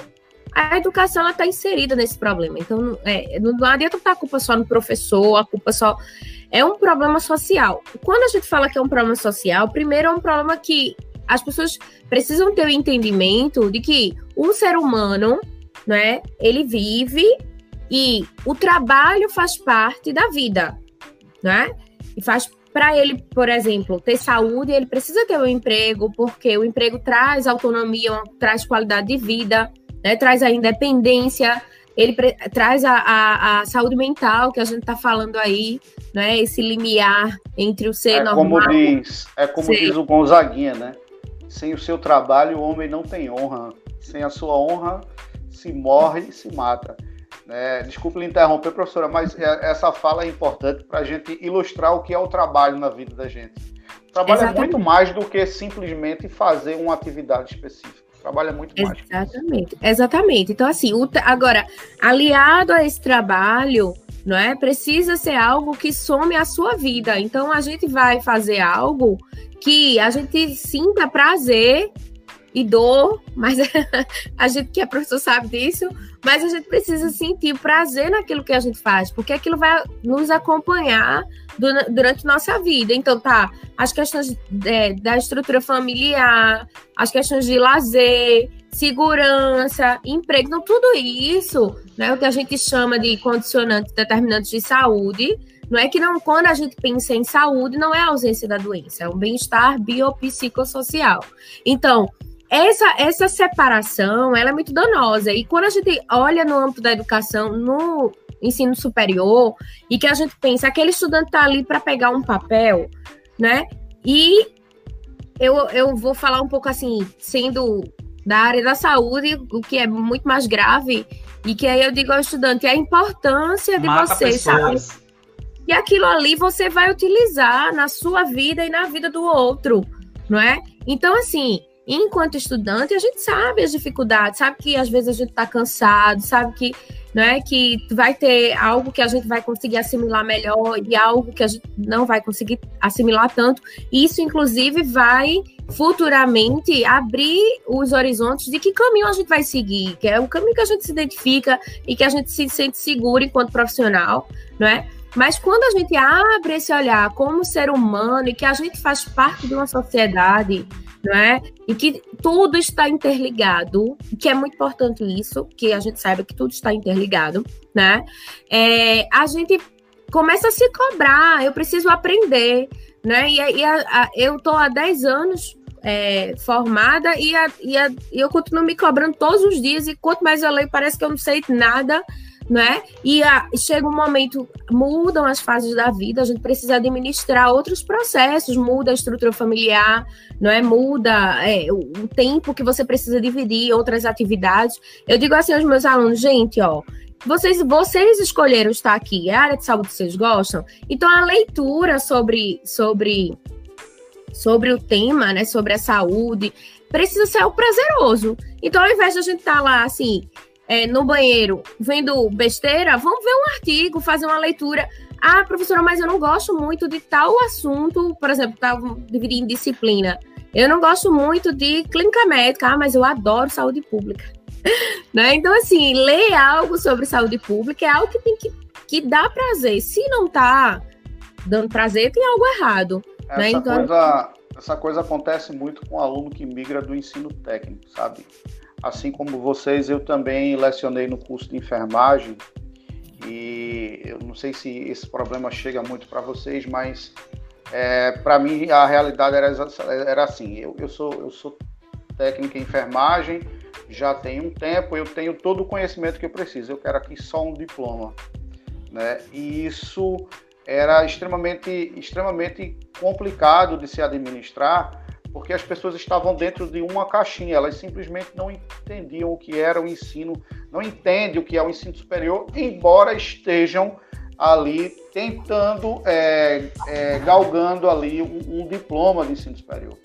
a educação está inserida nesse problema. Então, é, não, adianta botar a culpa só no professor, a culpa só. É um problema social. Quando a gente fala que é um problema social, primeiro é um problema que as pessoas precisam ter o entendimento de que um ser humano, né, ele vive e o trabalho faz parte da vida, né? E faz para ele, por exemplo, ter saúde, ele precisa ter um emprego, porque o emprego traz autonomia, traz qualidade de vida né, traz a independência, ele traz a, a, a, saúde mental que a gente está falando aí, né, esse limiar entre o ser é normal... Como diz, é como ser... diz o Gonzaguinha, né? Sem o seu trabalho, o homem não tem honra. Sem a sua honra, se morre e se mata. É, desculpe lhe interromper, professora, mas é, essa fala é importante para a gente ilustrar o que é o trabalho na vida da gente. O trabalho Exatamente. é muito mais do que simplesmente fazer uma atividade específica trabalha muito mais. Exatamente, exatamente. Então, assim, o, agora, aliado a esse trabalho, não é? Precisa ser algo que some a sua vida. Então, a gente vai fazer algo que a gente sinta prazer e dor, mas a gente que é professor sabe disso, mas a gente precisa sentir prazer naquilo que a gente faz, porque aquilo vai nos acompanhar durante nossa vida. Então, tá, as questões é, da estrutura familiar, as questões de lazer, segurança, emprego, então tudo isso, né, o que a gente chama de condicionantes determinantes de saúde, não é que não, quando a gente pensa em saúde, não é a ausência da doença, é um bem-estar biopsicossocial. Então, essa, essa separação, ela é muito danosa. E quando a gente olha no âmbito da educação, no ensino superior, e que a gente pensa, aquele estudante está ali para pegar um papel, né? E eu, eu vou falar um pouco assim, sendo da área da saúde, o que é muito mais grave, e que aí eu digo ao estudante a importância de Mata você, pessoas. sabe? E aquilo ali você vai utilizar na sua vida e na vida do outro, não é? Então, assim, enquanto estudante, a gente sabe as dificuldades, sabe que às vezes a gente está cansado, sabe que né, que vai ter algo que a gente vai conseguir assimilar melhor e algo que a gente não vai conseguir assimilar tanto. Isso, inclusive, vai futuramente abrir os horizontes de que caminho a gente vai seguir, que é o caminho que a gente se identifica e que a gente se sente seguro enquanto profissional, não é? Mas quando a gente abre esse olhar como ser humano e que a gente faz parte de uma sociedade, não é? E que tudo está interligado, que é muito importante isso, que a gente saiba que tudo está interligado, né? É, a gente começa a se cobrar, eu preciso aprender, né? E, e a, a, eu estou há 10 anos é, formada e, a, e eu continuo me cobrando todos os dias, e quanto mais eu leio, parece que eu não sei nada né? E a, chega um momento, mudam as fases da vida, a gente precisa administrar outros processos, muda a estrutura familiar, não é? Muda é, o, o, tempo que você precisa dividir, outras atividades. Eu digo assim aos meus alunos, gente, ó. Vocês, vocês escolheram estar aqui, é a área de saúde que vocês gostam, então a leitura sobre, sobre, sobre o tema, né, sobre a saúde, precisa ser o prazeroso. Então, ao invés de a gente estar tá lá assim, é, no banheiro vendo besteira, vamos ver um artigo, fazer uma leitura. Ah, professora, mas eu não gosto muito de tal assunto, por exemplo, tá dividindo disciplina. Eu não gosto muito de clínica médica, ah, mas eu adoro saúde pública. né? Então, assim, ler algo sobre saúde pública é algo que tem que, que dá prazer. Se não tá dando prazer, tem algo errado. Essa, né? então, coisa, essa coisa acontece muito com o aluno que migra do ensino técnico, sabe? Assim como vocês, eu também lecionei no curso de enfermagem e eu não sei se esse problema chega muito para vocês, mas é, para mim a realidade era, era assim: eu, eu, sou, eu sou técnico em enfermagem, já tenho um tempo, eu tenho todo o conhecimento que eu preciso, eu quero aqui só um diploma. Né? E isso era extremamente, extremamente complicado de se administrar porque as pessoas estavam dentro de uma caixinha, elas simplesmente não entendiam o que era o ensino, não entendem o que é o ensino superior, embora estejam ali tentando, é, é, galgando ali um, um, diploma de ensino superior.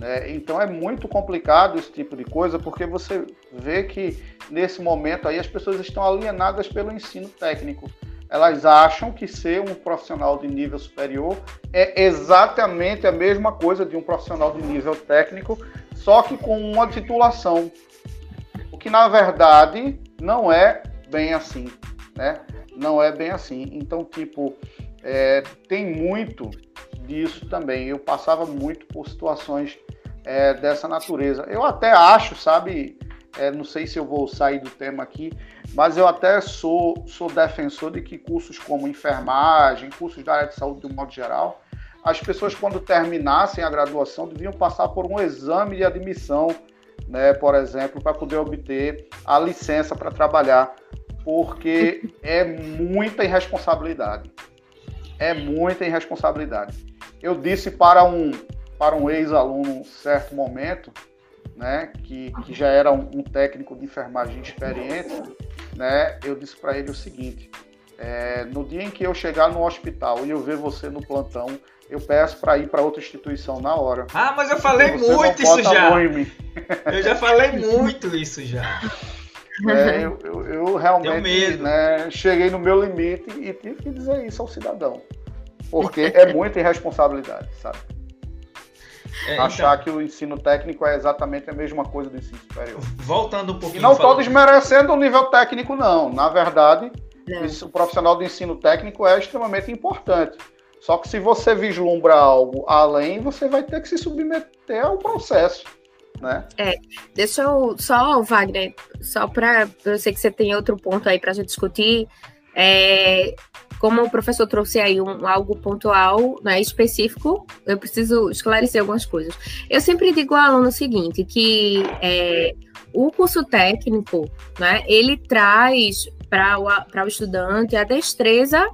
É, então é muito complicado esse tipo de coisa, porque você vê que nesse momento aí as pessoas estão alienadas pelo ensino técnico elas acham que ser um profissional de nível superior é exatamente a mesma coisa de um profissional de nível técnico, só que com uma titulação. O que na verdade não é bem assim, né? Não é bem assim. Então, tipo, é, tem muito disso também. Eu passava muito por situações é, dessa natureza. Eu até acho, sabe, é, não sei se eu vou sair do tema aqui, mas eu até sou, sou defensor de que cursos como enfermagem, cursos da área de saúde de um modo geral, as pessoas quando terminassem a graduação deviam passar por um exame de admissão, né, por exemplo, para poder obter a licença para trabalhar, porque é muita irresponsabilidade. É muita irresponsabilidade. Eu disse para um para um ex-aluno, certo momento, né, que, que já era um, um técnico de enfermagem experiente, né, eu disse para ele o seguinte: é, no dia em que eu chegar no hospital e eu ver você no plantão, eu peço para ir para outra instituição na hora. Ah, mas eu falei muito isso já. Eu já falei muito isso já. É, eu, eu, eu, realmente né, cheguei no meu limite e tive que dizer isso ao cidadão. Porque é muita irresponsabilidade, sabe? É, Achar então, que o ensino técnico é exatamente a mesma coisa do ensino superior. Voltando um pouquinho. E não estou desmerecendo o nível técnico, não. Na verdade, o profissional do ensino técnico é extremamente importante. Só que se você vislumbra algo além, você vai ter que se submeter ao processo. Né? É, deixa eu só, Wagner, só para. Eu sei que você tem outro ponto aí para a gente discutir. É, como o professor trouxe aí um, algo pontual, né, específico, eu preciso esclarecer algumas coisas. Eu sempre digo ao aluno o seguinte, que é, o curso técnico, né, ele traz para o, o estudante a destreza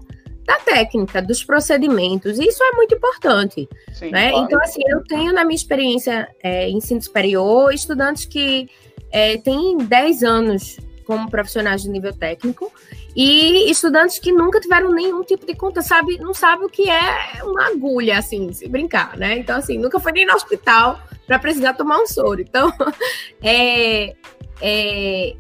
da técnica, dos procedimentos. Isso é muito importante. Sim, né? Claro. Então, assim, eu tenho na minha experiência é, ensino superior estudantes que é, têm 10 anos como profissionais de nível técnico e estudantes que nunca tiveram nenhum tipo de conta, sabe, não sabe o que é uma agulha, assim, se brincar, né? Então, assim, nunca foi nem no hospital para precisar tomar um soro. Então, é, é,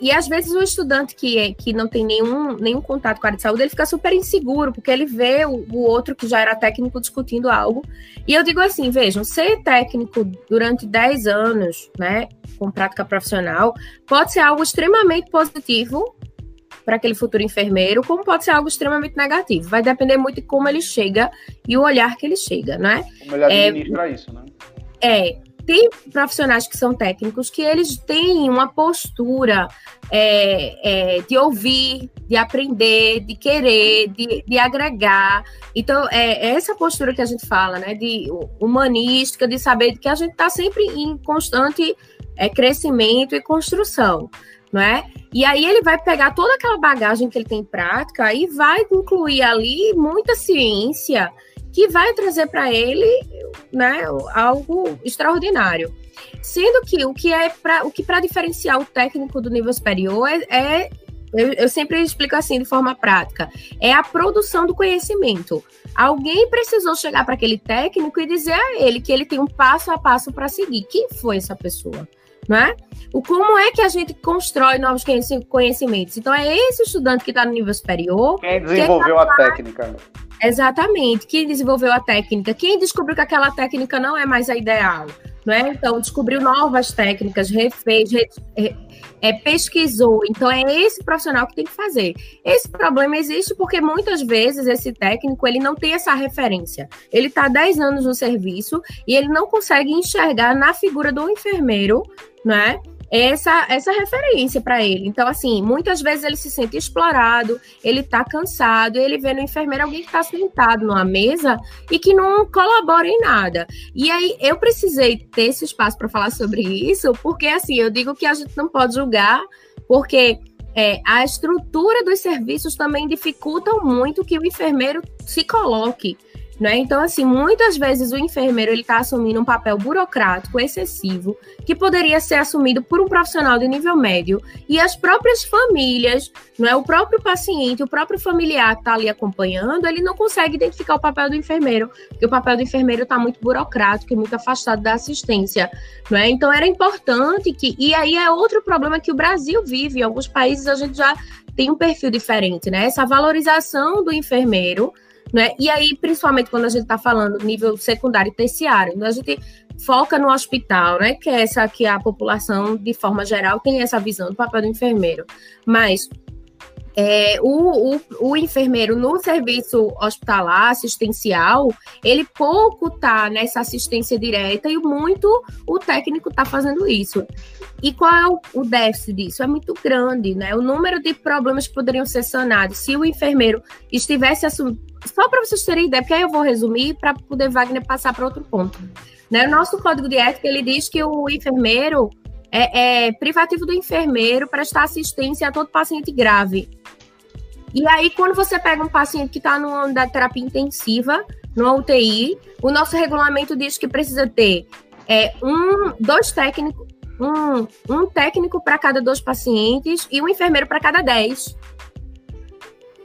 e às vezes o estudante que, é, que não tem nenhum, nenhum contato com a área de saúde, ele fica super inseguro, porque ele vê o, o, outro que já era técnico discutindo algo. E eu digo assim, vejam, ser técnico durante 10 anos, né, com prática profissional, pode ser algo extremamente positivo para aquele futuro enfermeiro, como pode ser algo extremamente negativo. Vai depender muito de como ele chega e o olhar que ele chega, né? Como ele administra é, isso, né? É, tem profissionais que são técnicos que eles têm uma postura é, é, de ouvir, de aprender, de querer, de, de agregar. Então, é, é, essa postura que a gente fala, né, de humanística, de saber que a gente está sempre em constante é, crescimento e construção, não é? E aí ele vai pegar toda aquela bagagem que ele tem em prática e vai incluir ali muita ciência, que vai trazer para ele né, algo extraordinário. Sendo que o que é para o que para diferenciar o técnico do nível superior é, é eu, eu, sempre explico assim de forma prática, é a produção do conhecimento. Alguém precisou chegar para aquele técnico e dizer a ele que ele tem um passo a passo para seguir. Quem foi essa pessoa? Não é? O como é que a gente constrói novos conhecimentos? Então é esse estudante que está no nível superior. Quem desenvolveu que é capaz... a técnica? Exatamente. Quem desenvolveu a técnica? Quem descobriu que aquela técnica não é mais a ideal? Não é? Então, descobriu novas técnicas, refez, re, é, pesquisou. Então, é esse profissional que tem que fazer. Esse problema existe porque muitas vezes esse técnico ele não tem essa referência. Ele está 10 anos no serviço e ele não consegue enxergar na figura do enfermeiro, né? Essa, essa referência para ele. Então, assim, muitas vezes ele se sente explorado, ele tá cansado, ele vê no enfermeiro alguém que está sentado numa mesa e que não colabora em nada. E aí eu precisei ter esse espaço para falar sobre isso, porque assim, eu digo que a gente não pode julgar, porque é, a estrutura dos serviços também dificultam muito que o enfermeiro se coloque né? Então, assim, muitas vezes o enfermeiro ele está assumindo um papel burocrático excessivo que poderia ser assumido por um profissional de nível médio e as próprias famílias, não é o próprio paciente, o próprio familiar que está ali acompanhando, ele não consegue identificar o papel do enfermeiro, porque o papel do enfermeiro está muito burocrático e muito afastado da assistência, não é? Então era importante que e aí é outro problema que o Brasil vive. Em alguns países a gente já tem um perfil diferente, né? Essa valorização do enfermeiro né? E aí, principalmente quando a gente está falando nível secundário e terciário, a gente foca no hospital, né? Que é essa que a população, de forma geral, tem essa visão do papel do enfermeiro. Mas é, o, o, o, enfermeiro no serviço hospitalar, assistencial, ele pouco tá nessa assistência direta e muito o técnico está fazendo isso. E qual é o, o, déficit disso? É muito grande, né? O número de problemas que poderiam ser sanados se o enfermeiro estivesse assumindo. Só para vocês terem ideia, porque aí eu vou resumir para poder Wagner passar para outro ponto. Né? O nosso código de ética ele diz que o enfermeiro é, é privativo do enfermeiro prestar assistência a todo paciente grave. E aí, quando você pega um paciente que está unidade de terapia intensiva, no UTI, o nosso regulamento diz que precisa ter é, um, dois técnicos, um, um técnico para cada dois pacientes e um enfermeiro para cada dez.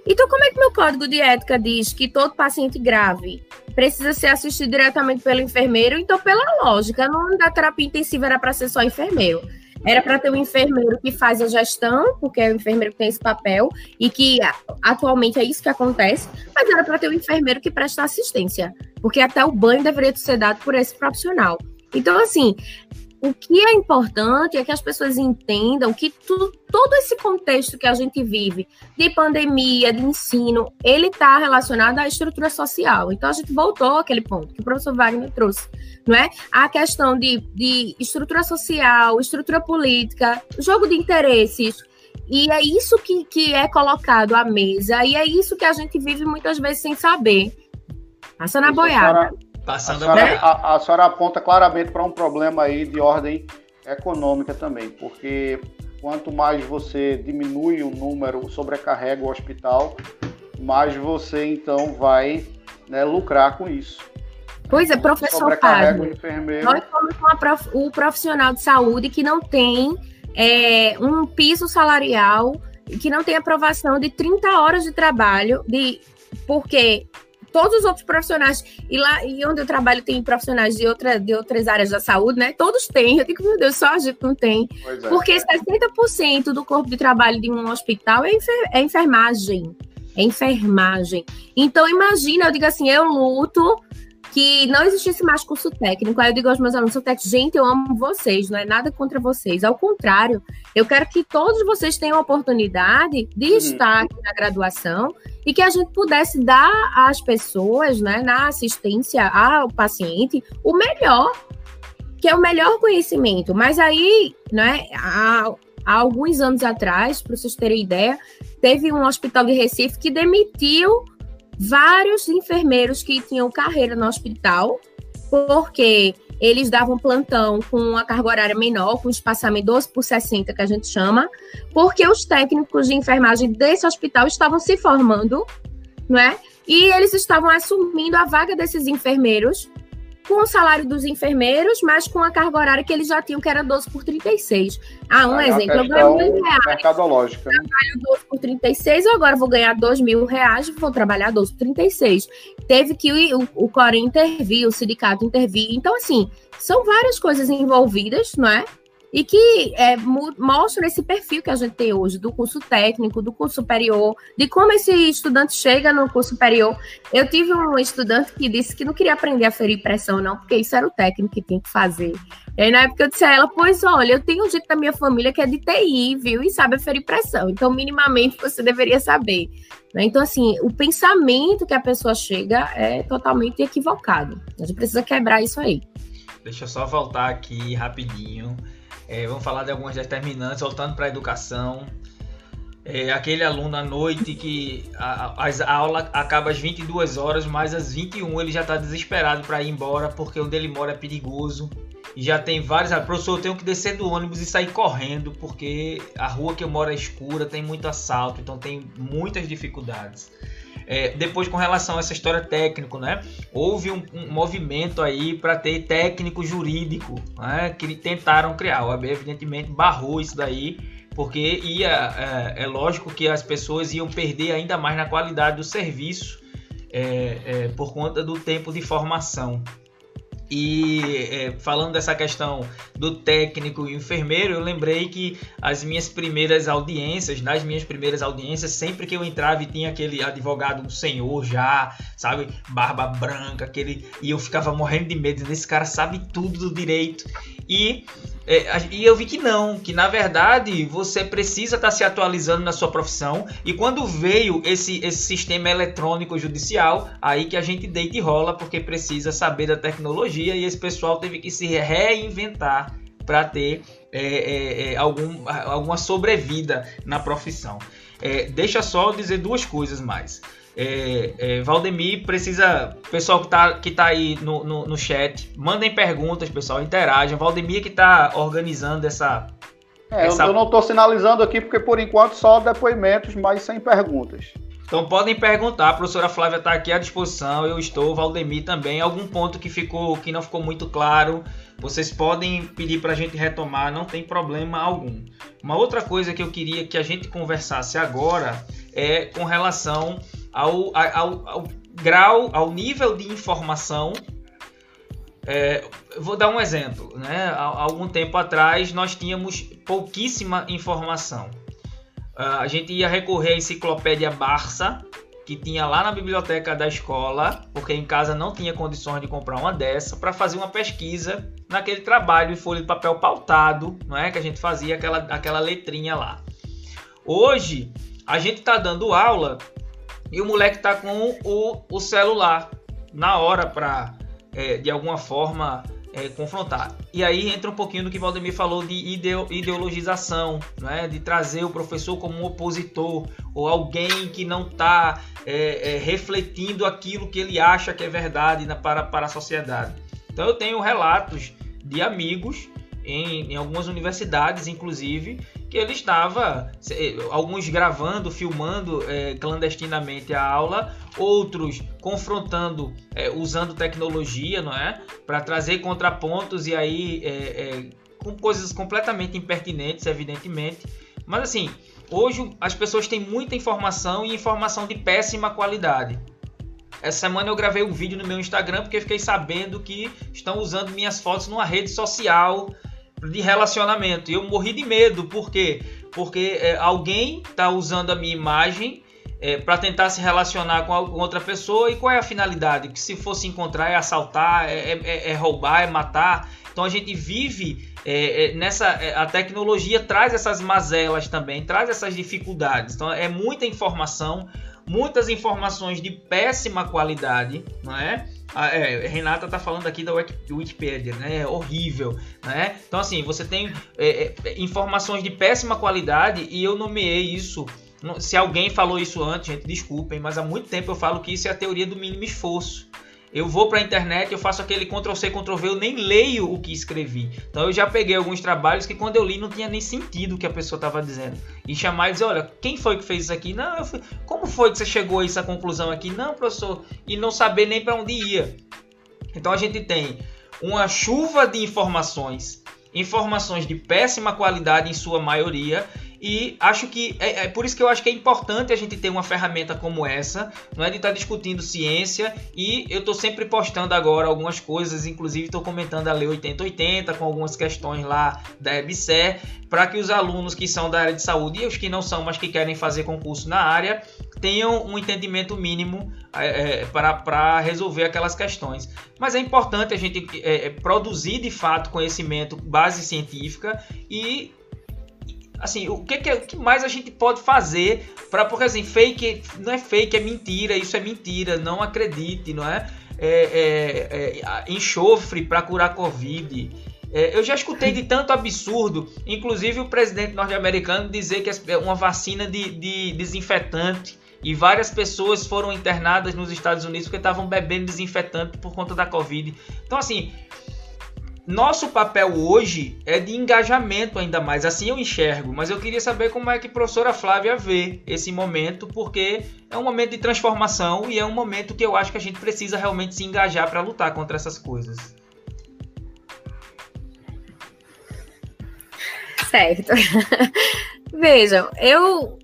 Então, como é que meu código de ética diz que todo paciente grave precisa ser assistido diretamente pelo enfermeiro? Então, pela lógica, não da terapia intensiva era para ser só enfermeiro. Era para ter um enfermeiro que faz a gestão, porque é o enfermeiro que tem esse papel, e que atualmente é isso que acontece, mas era para ter um enfermeiro que presta assistência, porque até o banho deveria ser dado por esse profissional. Então, assim, o que é importante é que as pessoas entendam que tu, todo esse contexto que a gente vive, de pandemia, de ensino, ele está relacionado à estrutura social. Então, a gente voltou àquele ponto que o professor Wagner trouxe, não é? A questão de, de estrutura social, estrutura política, jogo de interesses, e é isso que, que é colocado à mesa, e é isso que a gente vive muitas vezes sem saber. Passa na boiada. Passando a senhora, a, a senhora aponta claramente para um problema aí de ordem econômica também, porque quanto mais você diminui o número, sobrecarrega o hospital, mais você então vai né, lucrar com isso. Pois é, professor Padre, nós somos o profissional de saúde que não tem é, um piso salarial, que não tem aprovação de 30 horas de trabalho, de porque todos os outros profissionais, e lá e onde eu trabalho tem profissionais de, outra, de outras áreas da saúde, né? Todos têm. Eu digo, meu Deus, só a gente não tem. É, Porque é. 60% do corpo de trabalho de um hospital é, enfer é enfermagem. É enfermagem. Então, imagina, eu digo assim, eu luto que não existisse mais curso técnico. Aí eu digo aos meus alunos, técnico, gente, eu amo vocês, não é nada contra vocês. Ao contrário, eu quero que todos vocês tenham a oportunidade de uhum. estar aqui na graduação e que a gente pudesse dar às pessoas, né, na assistência ao paciente, o melhor, que é o melhor conhecimento. Mas aí, né, há, há alguns anos atrás, para vocês terem ideia, teve um hospital de Recife que demitiu vários enfermeiros que tinham carreira no hospital, porque eles davam plantão com uma carga horária menor, com espaçamento 12 por 60, que a gente chama, porque os técnicos de enfermagem desse hospital estavam se formando, não é? E eles estavam assumindo a vaga desses enfermeiros com o salário dos enfermeiros, mas com a carga horária que eles já tinham, que era 12 por 36. Ah, um é exemplo, eu ganho mil reais. Mercadológica. Né? Trabalho 12 por 36, eu agora vou ganhar 2 mil reais, vou trabalhar 12 por 36. Teve que o, o, Core intervir, o sindicato intervir. Então, assim, são várias coisas envolvidas, não é? E que é, mostram esse perfil que a gente tem hoje do curso técnico, do curso superior, de como esse estudante chega no curso superior. Eu tive um estudante que disse que não queria aprender a ferir pressão, não, porque isso era o técnico que tinha que fazer. E aí, na época, eu disse a ela: Pois olha, eu tenho um jeito da minha família que é de TI, viu? E sabe ferir pressão. Então, minimamente, você deveria saber. Né? Então, assim, o pensamento que a pessoa chega é totalmente equivocado. A gente precisa quebrar isso aí. Deixa eu só voltar aqui rapidinho é, vamos falar de algumas determinantes, voltando para a educação. É, aquele aluno à noite que a, a, a, aula acaba às 22 horas, mas às 21 ele já está desesperado para ir embora porque onde ele mora é perigoso. E já tem vários. Ah, professor, eu tenho que descer do ônibus e sair correndo porque a rua que eu moro é escura, tem muito assalto, então tem muitas dificuldades. É, depois, com relação a essa história técnico, né? Houve um, um movimento aí para ter técnico jurídico, né? Que tentaram criar. O AB, evidentemente, barrou isso daí, porque ia, é, é lógico que as pessoas iam perder ainda mais na qualidade do serviço é, é por conta do tempo de formação. E é, falando dessa questão do técnico e enfermeiro, eu lembrei que as minhas primeiras audiências, nas minhas primeiras audiências, sempre que eu entrava e tinha aquele advogado, um senhor já, sabe, barba branca, aquele, e eu ficava morrendo de medo, esse cara sabe tudo do direito. E é, e eu vi que não, que na verdade você precisa estar tá se atualizando na sua profissão. E quando veio esse, esse sistema eletrônico judicial, aí que a gente deita e rola, porque precisa saber da tecnologia e esse pessoal teve que se reinventar para ter é, é, é, algum, alguma sobrevida na profissão. É, deixa só dizer duas coisas mais. É, é, Valdemir precisa. Pessoal que tá, que tá aí no, no, no chat, mandem perguntas, pessoal, interajam. Valdemir que tá organizando essa. É, essa... Eu não estou sinalizando aqui porque por enquanto só depoimentos, mas sem perguntas. Então podem perguntar, a professora Flávia está aqui à disposição, eu estou, Valdemir também. Algum ponto que ficou que não ficou muito claro, vocês podem pedir para a gente retomar, não tem problema algum. Uma outra coisa que eu queria que a gente conversasse agora é com relação ao, ao, ao grau, ao nível de informação É, vou dar um exemplo. Né? Há, algum tempo atrás nós tínhamos pouquíssima informação. Uh, a gente ia recorrer à enciclopédia Barça, que tinha lá na biblioteca da escola, porque em casa não tinha condições de comprar uma dessa, para fazer uma pesquisa naquele trabalho em folha de papel pautado, não é? Que a gente fazia aquela, aquela letrinha lá. Hoje, a gente está dando aula e o moleque está com o, o celular na hora para, é, de alguma forma, é, confrontar. E aí entra um pouquinho do que Valdemir falou de ideologização, né? de trazer o professor como um opositor ou alguém que não está é, é, refletindo aquilo que ele acha que é verdade na, para, para a sociedade. Então eu tenho relatos de amigos em, em algumas universidades, inclusive, ele estava, alguns gravando, filmando é, clandestinamente a aula, outros confrontando, é, usando tecnologia, não é, para trazer contrapontos e aí é, com coisas completamente impertinentes, evidentemente. Mas assim, hoje as pessoas têm muita informação e informação de péssima qualidade. Essa semana eu gravei um vídeo no meu Instagram porque fiquei sabendo que estão usando minhas fotos numa rede social de relacionamento. E eu morri de medo, por quê? Porque é, alguém está usando a minha imagem é, para tentar se relacionar com, outra pessoa e qual é a finalidade? Que se fosse encontrar é assaltar, é, é, é, é roubar, é matar. Então a gente vive é, é, nessa. a tecnologia traz essas mazelas também, traz essas dificuldades. Então é muita informação, muitas informações de péssima qualidade, não é? Ah, é, Renata tá falando aqui da Wikipedia, né? É horrível, né? Então, assim, você tem é, é, informações de péssima qualidade e eu nomeei isso. Se alguém falou isso antes, gente, desculpem, mas há muito tempo eu falo que isso é a teoria do mínimo esforço. Eu vou para a internet, eu faço aquele Ctrl C, Ctrl V, eu nem leio o que escrevi. Então eu já peguei alguns trabalhos que quando eu li não tinha nem sentido o que a pessoa estava dizendo. E chamar e dizer, olha, quem foi que fez isso aqui? Não, fui... como foi que você chegou a essa conclusão aqui? Não, professor, e não saber nem para onde ia. Então a gente tem uma chuva de informações, informações de péssima qualidade em sua maioria, e acho que é, é, por isso que eu acho que é importante a gente ter uma ferramenta como essa, não é de estar tá discutindo ciência. E eu estou sempre postando agora algumas coisas, inclusive estou comentando a Lei 8080 com algumas questões lá da EBSER, para que os alunos que são da área de saúde e os que não são, mas que querem fazer concurso na área, tenham um entendimento mínimo é, é para resolver aquelas questões. Mas é importante a gente é, é, produzir de fato conhecimento, base científica e assim, o que, que, o que mais a gente pode fazer para porque assim, fake não é fake, é mentira, isso é mentira, não acredite, não é? é, é, é enxofre para curar Covid. É, eu já escutei de tanto absurdo, inclusive o presidente norte-americano dizer que é uma vacina de, de desinfetante e várias pessoas foram internadas nos Estados Unidos porque estavam bebendo desinfetante por conta da Covid. Então, assim, nosso papel hoje é de engajamento ainda mais, assim eu enxergo, mas eu queria saber como é que a professora Flávia vê esse momento, porque é um momento de transformação e é um momento que eu acho que a gente precisa realmente se engajar para lutar contra essas coisas. Certo. Vejam, eu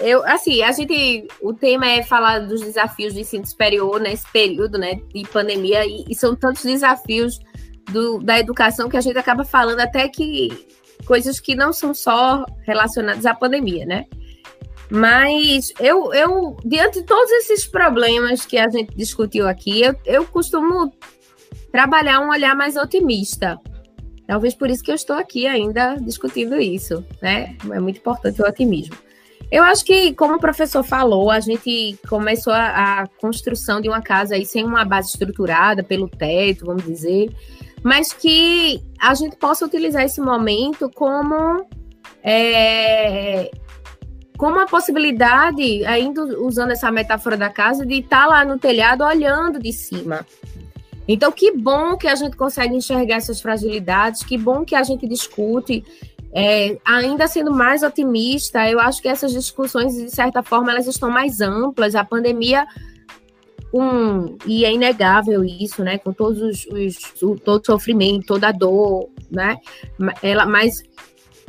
eu, assim, a gente, o tema é falar dos desafios do ensino superior nesse período, né, de pandemia, e, e são tantos desafios do, da educação que a gente acaba falando até que coisas que não são só relacionadas à pandemia, né? Mas eu, eu diante de todos esses problemas que a gente discutiu aqui, eu, eu costumo trabalhar um olhar mais otimista. Talvez por isso que eu estou aqui ainda discutindo isso, né? É muito importante o otimismo. Eu acho que, como o professor falou, a gente começou a, a construção de uma casa aí sem uma base estruturada pelo teto, vamos dizer mas que a gente possa utilizar esse momento como é, como a possibilidade, ainda usando essa metáfora da casa, de estar tá lá no telhado olhando de cima. Então, que bom que a gente consegue enxergar essas fragilidades, que bom que a gente discute, é, ainda sendo mais otimista, eu acho que essas discussões, de certa forma, elas estão mais amplas. A pandemia com e é inegável isso, né? Com todos os, os todo o sofrimento, toda a dor, né? Ela, mas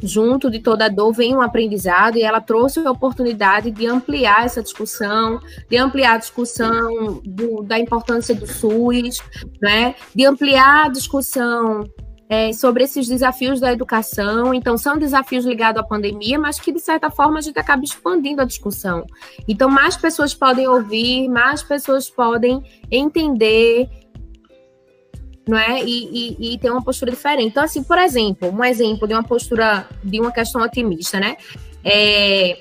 junto de toda dor vem um aprendizado e ela trouxe a oportunidade de ampliar essa discussão, de ampliar a discussão do, da importância do SUS, né? de ampliar a discussão é, sobre esses desafios da educação. Então, são desafios ligados à pandemia, mas que, de certa forma, a gente acaba expandindo a discussão. Então, mais pessoas podem ouvir, mais pessoas podem entender não é? E, e, e, ter uma postura diferente. Então, assim, por exemplo, um exemplo de uma postura, de uma questão otimista, né? É,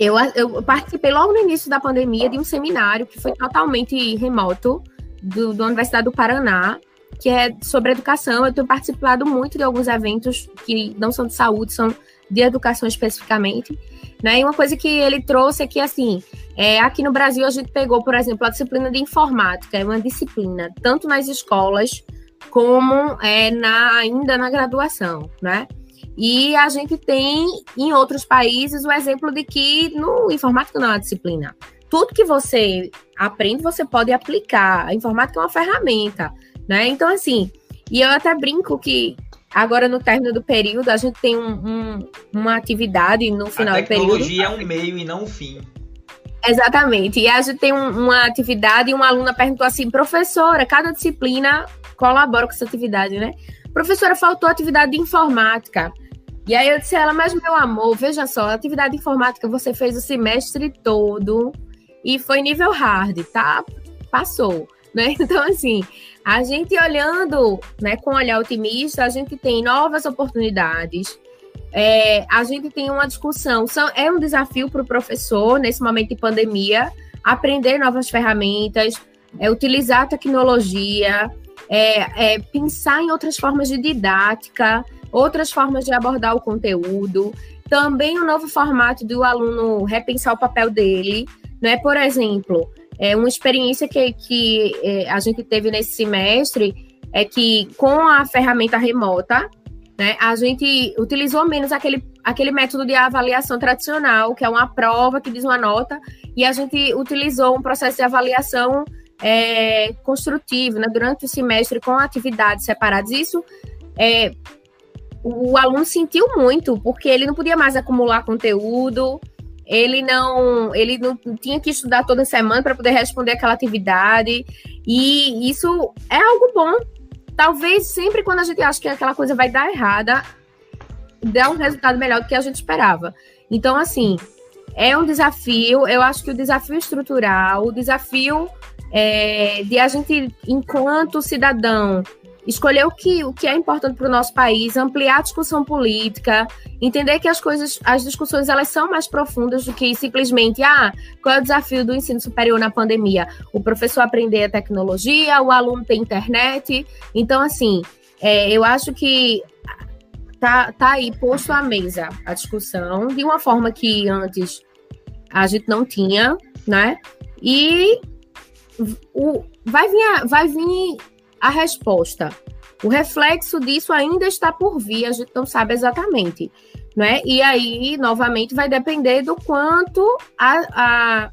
eu, eu participei logo no início da pandemia de um seminário que foi totalmente remoto, do, da Universidade do Paraná, que é sobre educação. Eu tenho participado muito de alguns eventos que não são de saúde, são de educação especificamente. Né? E uma coisa que ele trouxe é que, assim, é, aqui no Brasil a gente pegou, por exemplo, a disciplina de informática, é uma disciplina, tanto nas escolas como é, na, ainda na graduação, né? E a gente tem em outros países o exemplo de que no informática não é uma disciplina. Tudo que você aprende, você pode aplicar. A informática é uma ferramenta, né? Então, assim, e eu até brinco que Agora, no término do período, a gente tem um, um, uma atividade no final do período. A tecnologia é um meio e não um fim. Exatamente. E a gente tem um, uma atividade e uma aluna perguntou assim, professora, cada disciplina colabora com essa atividade, né? Professora, faltou atividade de informática. E aí eu disse a ela, mas meu amor, veja só, a atividade de informática você fez o semestre todo e foi nível hard, tá? Passou, né? Então, assim, a gente olhando né, com um olhar otimista, a gente tem novas oportunidades, é, a gente tem uma discussão. São, é um desafio para o professor, nesse momento de pandemia, aprender novas ferramentas, é, utilizar a tecnologia, é, é, pensar em outras formas de didática, outras formas de abordar o conteúdo. Também o um novo formato do aluno repensar o papel dele. Né? Por exemplo, é uma experiência que, que é, a gente teve nesse semestre é que com a ferramenta remota, né, a gente utilizou menos aquele, aquele método de avaliação tradicional, que é uma prova que diz uma nota, e a gente utilizou um processo de avaliação é, construtivo né, durante o semestre com atividades separadas. Isso é, o aluno sentiu muito, porque ele não podia mais acumular conteúdo, ele não, ele não tinha que estudar toda semana para poder responder aquela atividade. E isso é algo bom. Talvez sempre quando a gente acha que aquela coisa vai dar errada, dê um resultado melhor do que a gente esperava. Então, assim, é um desafio. Eu acho que o desafio estrutural, o desafio é, de a gente, enquanto cidadão, escolher o que, o que é importante para o nosso país, ampliar a discussão política, entender que as coisas, as discussões elas são mais profundas do que simplesmente ah, qual é o desafio do ensino superior na pandemia? O professor aprender a tecnologia, o aluno ter internet. Então, assim, é, eu acho que tá, tá aí posto à mesa a discussão de uma forma que antes a gente não tinha, né? E o, vai vir, vai vir a resposta. O reflexo disso ainda está por vir, a gente não sabe exatamente. Né? E aí, novamente, vai depender do quanto a, a,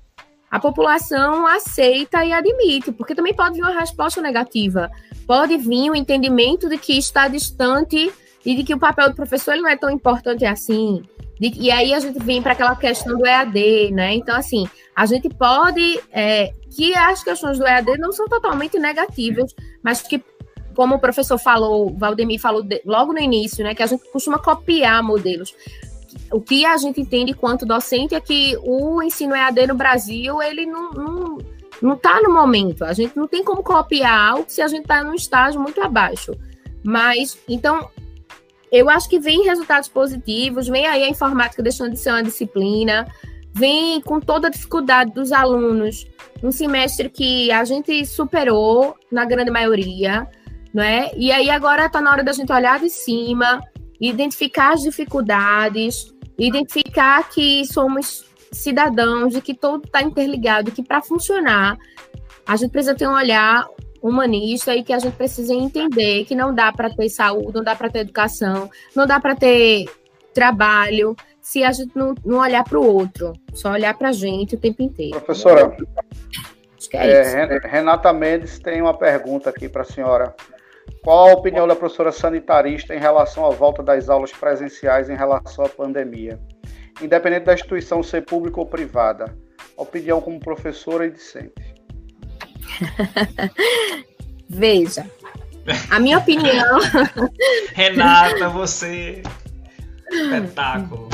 a população aceita e admite, porque também pode vir uma resposta negativa. Pode vir o um entendimento de que está distante e de que o papel do professor ele não é tão importante assim. E aí a gente vem para aquela questão do EAD, né? Então, assim, a gente pode. É, que as questões do EAD não são totalmente negativas, mas que, como o professor falou, Valdemir falou de, logo no início, né? Que a gente costuma copiar modelos. O que a gente entende quanto docente é que o ensino EAD no Brasil, ele não, não não está no momento. A gente não tem como copiar algo se a gente está num estágio muito abaixo. Mas, então, eu acho que vem resultados positivos, vem aí a informática deixando de ser uma disciplina, vem com toda a dificuldade dos alunos, um semestre que a gente superou na grande maioria, não é? E aí agora está na hora da gente olhar de cima, identificar as dificuldades, identificar que somos cidadãos e que tudo está interligado, que para funcionar a gente precisa ter um olhar humanista e que a gente precisa entender que não dá para ter saúde, não dá para ter educação, não dá para ter trabalho se a gente não, não olhar para o outro, só olhar para a gente o tempo inteiro. Professora, é é, Renata Mendes tem uma pergunta aqui para a senhora. Qual a opinião da professora sanitarista em relação à volta das aulas presenciais em relação à pandemia? Independente da instituição ser pública ou privada. Opinião como professora e discente. Veja, a minha opinião. Renata, você. Espetáculo.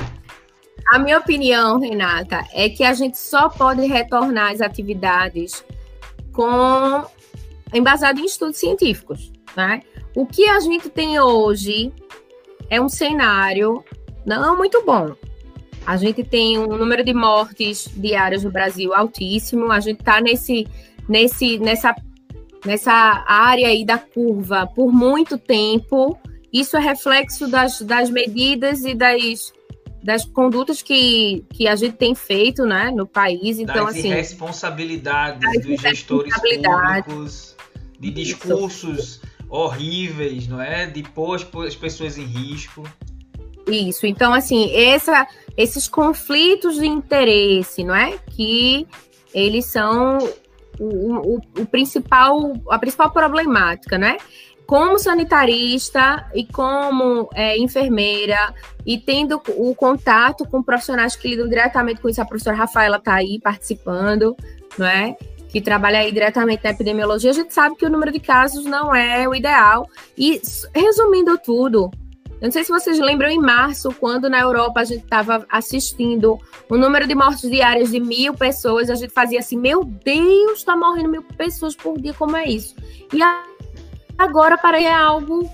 A minha opinião, Renata, é que a gente só pode retornar às atividades com embasado em estudos científicos. Né? O que a gente tem hoje é um cenário não muito bom. A gente tem um número de mortes diárias no Brasil altíssimo. A gente está nesse, nesse, nessa, nessa área aí da curva por muito tempo. Isso é reflexo das, das medidas e das, das condutas que, que a gente tem feito né, no país. Então, das assim. Responsabilidades dos gestores públicos, de discursos. Isso horríveis, não é? De pôr as pessoas em risco. Isso, então assim, essa, esses conflitos de interesse, não é? Que eles são o, o, o principal, a principal problemática, né? Como sanitarista e como é, enfermeira e tendo o contato com profissionais que lidam diretamente com isso, a professora Rafaela está aí participando, não é? que trabalha aí diretamente na epidemiologia, a gente sabe que o número de casos não é o ideal. E resumindo tudo, eu não sei se vocês lembram em março, quando na Europa a gente estava assistindo o número de mortes diárias de mil pessoas, a gente fazia assim, meu Deus, está morrendo mil pessoas por dia, como é isso? E agora para é algo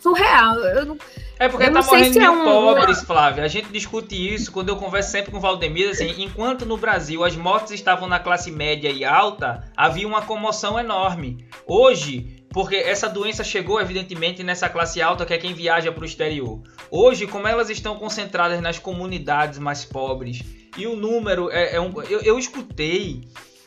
surreal. Eu não, é porque tá morrendo mil é um... pobres, Flávia. A gente discute isso quando eu converso sempre com o Valdemir, assim, enquanto no Brasil as mortes estavam na classe média e alta, havia uma comoção enorme. Hoje, porque essa doença chegou evidentemente nessa classe alta que é quem viaja para o exterior. Hoje, como elas estão concentradas nas comunidades mais pobres e o número é, é um, eu, eu escutei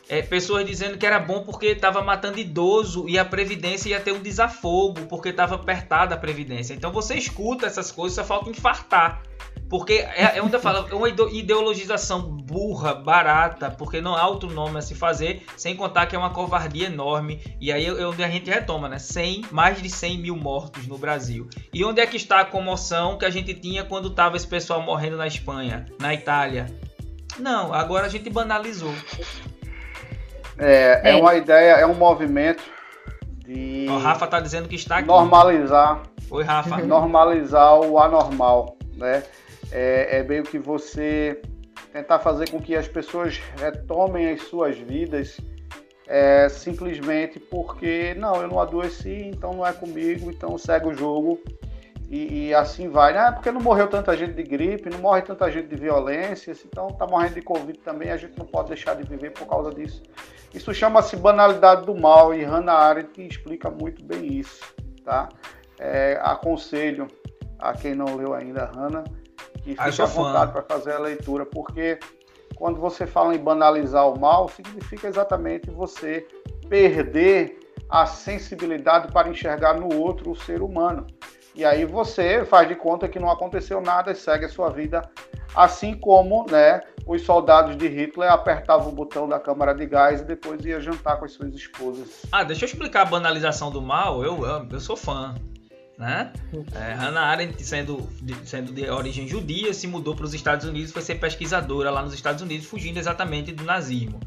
é, pessoas dizendo que era bom porque estava matando idoso e a Previdência ia ter um desafogo porque estava apertada a Previdência. Então você escuta essas coisas, só falta infartar. Porque é, é onde eu falo, é uma ideologização burra, barata, porque não há outro nome a se fazer, sem contar que é uma covardia enorme. E aí é onde a gente retoma, né? 100, mais de 100 mil mortos no Brasil. E onde é que está a comoção que a gente tinha quando estava esse pessoal morrendo na Espanha, na Itália? Não, agora a gente banalizou. É, é, é. uma ideia, é um movimento de. O Rafa tá dizendo que está aqui. Normalizar. Oi, Rafa. Normalizar o anormal, né? É, é meio que você tentar fazer com que as pessoas retomem as suas vidas é, simplesmente porque não, eu não adoeci, então não é comigo, então segue o jogo e, e, assim vai. Né? Porque não morreu tanta gente de gripe, não morre tanta gente de violência, então tá morrendo de Covid também, a gente não pode deixar de viver por causa disso. Isso chama-se banalidade do mal e Hannah Arendt explica muito bem isso, tá? É, aconselho a quem não leu ainda Hannah que fique à vontade para fazer a leitura, porque quando você fala em banalizar o mal, significa exatamente você perder a sensibilidade para enxergar no outro o ser humano. E aí você faz de conta que não aconteceu nada e segue a sua vida, assim como, né, os soldados de Hitler apertavam o botão da câmara de gás e depois ia jantar com as suas esposas. Ah, deixa eu explicar a banalização do mal. Eu amo, eu sou fã. Né? É, Hannah Arendt, sendo de, sendo de origem judia, se mudou para os Estados Unidos, foi ser pesquisadora lá nos Estados Unidos, fugindo exatamente do nazismo.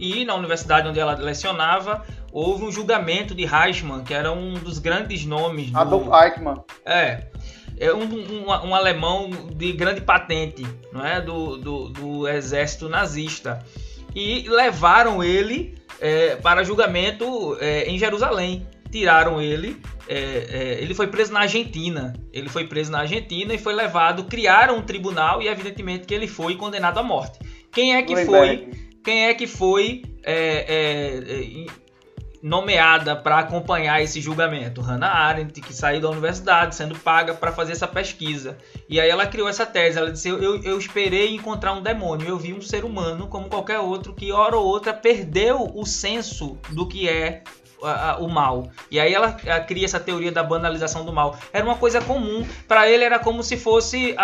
E na universidade onde ela lecionava, houve um julgamento de Reichmann, que era um dos grandes nomes. Do... Adolf Eichmann. É, é um, um, um, alemão de grande patente, não é, do, do, do exército nazista, e levaram ele é, para julgamento é, em Jerusalém. Tiraram ele, é, é, ele foi preso na Argentina. Ele foi preso na Argentina e foi levado. Criaram um tribunal e evidentemente que ele foi condenado à morte. Quem é que foi? Quem é que foi é, nomeada para acompanhar esse julgamento. Hannah Arendt, que saiu da universidade sendo paga para fazer essa pesquisa. E aí ela criou essa tese. Ela disse: eu, eu esperei encontrar um demônio. Eu vi um ser humano, como qualquer outro, que hora ou outra perdeu o senso do que é o mal. E aí ela, cria essa teoria da banalização do mal. Era uma coisa comum. Para ele era como se fosse,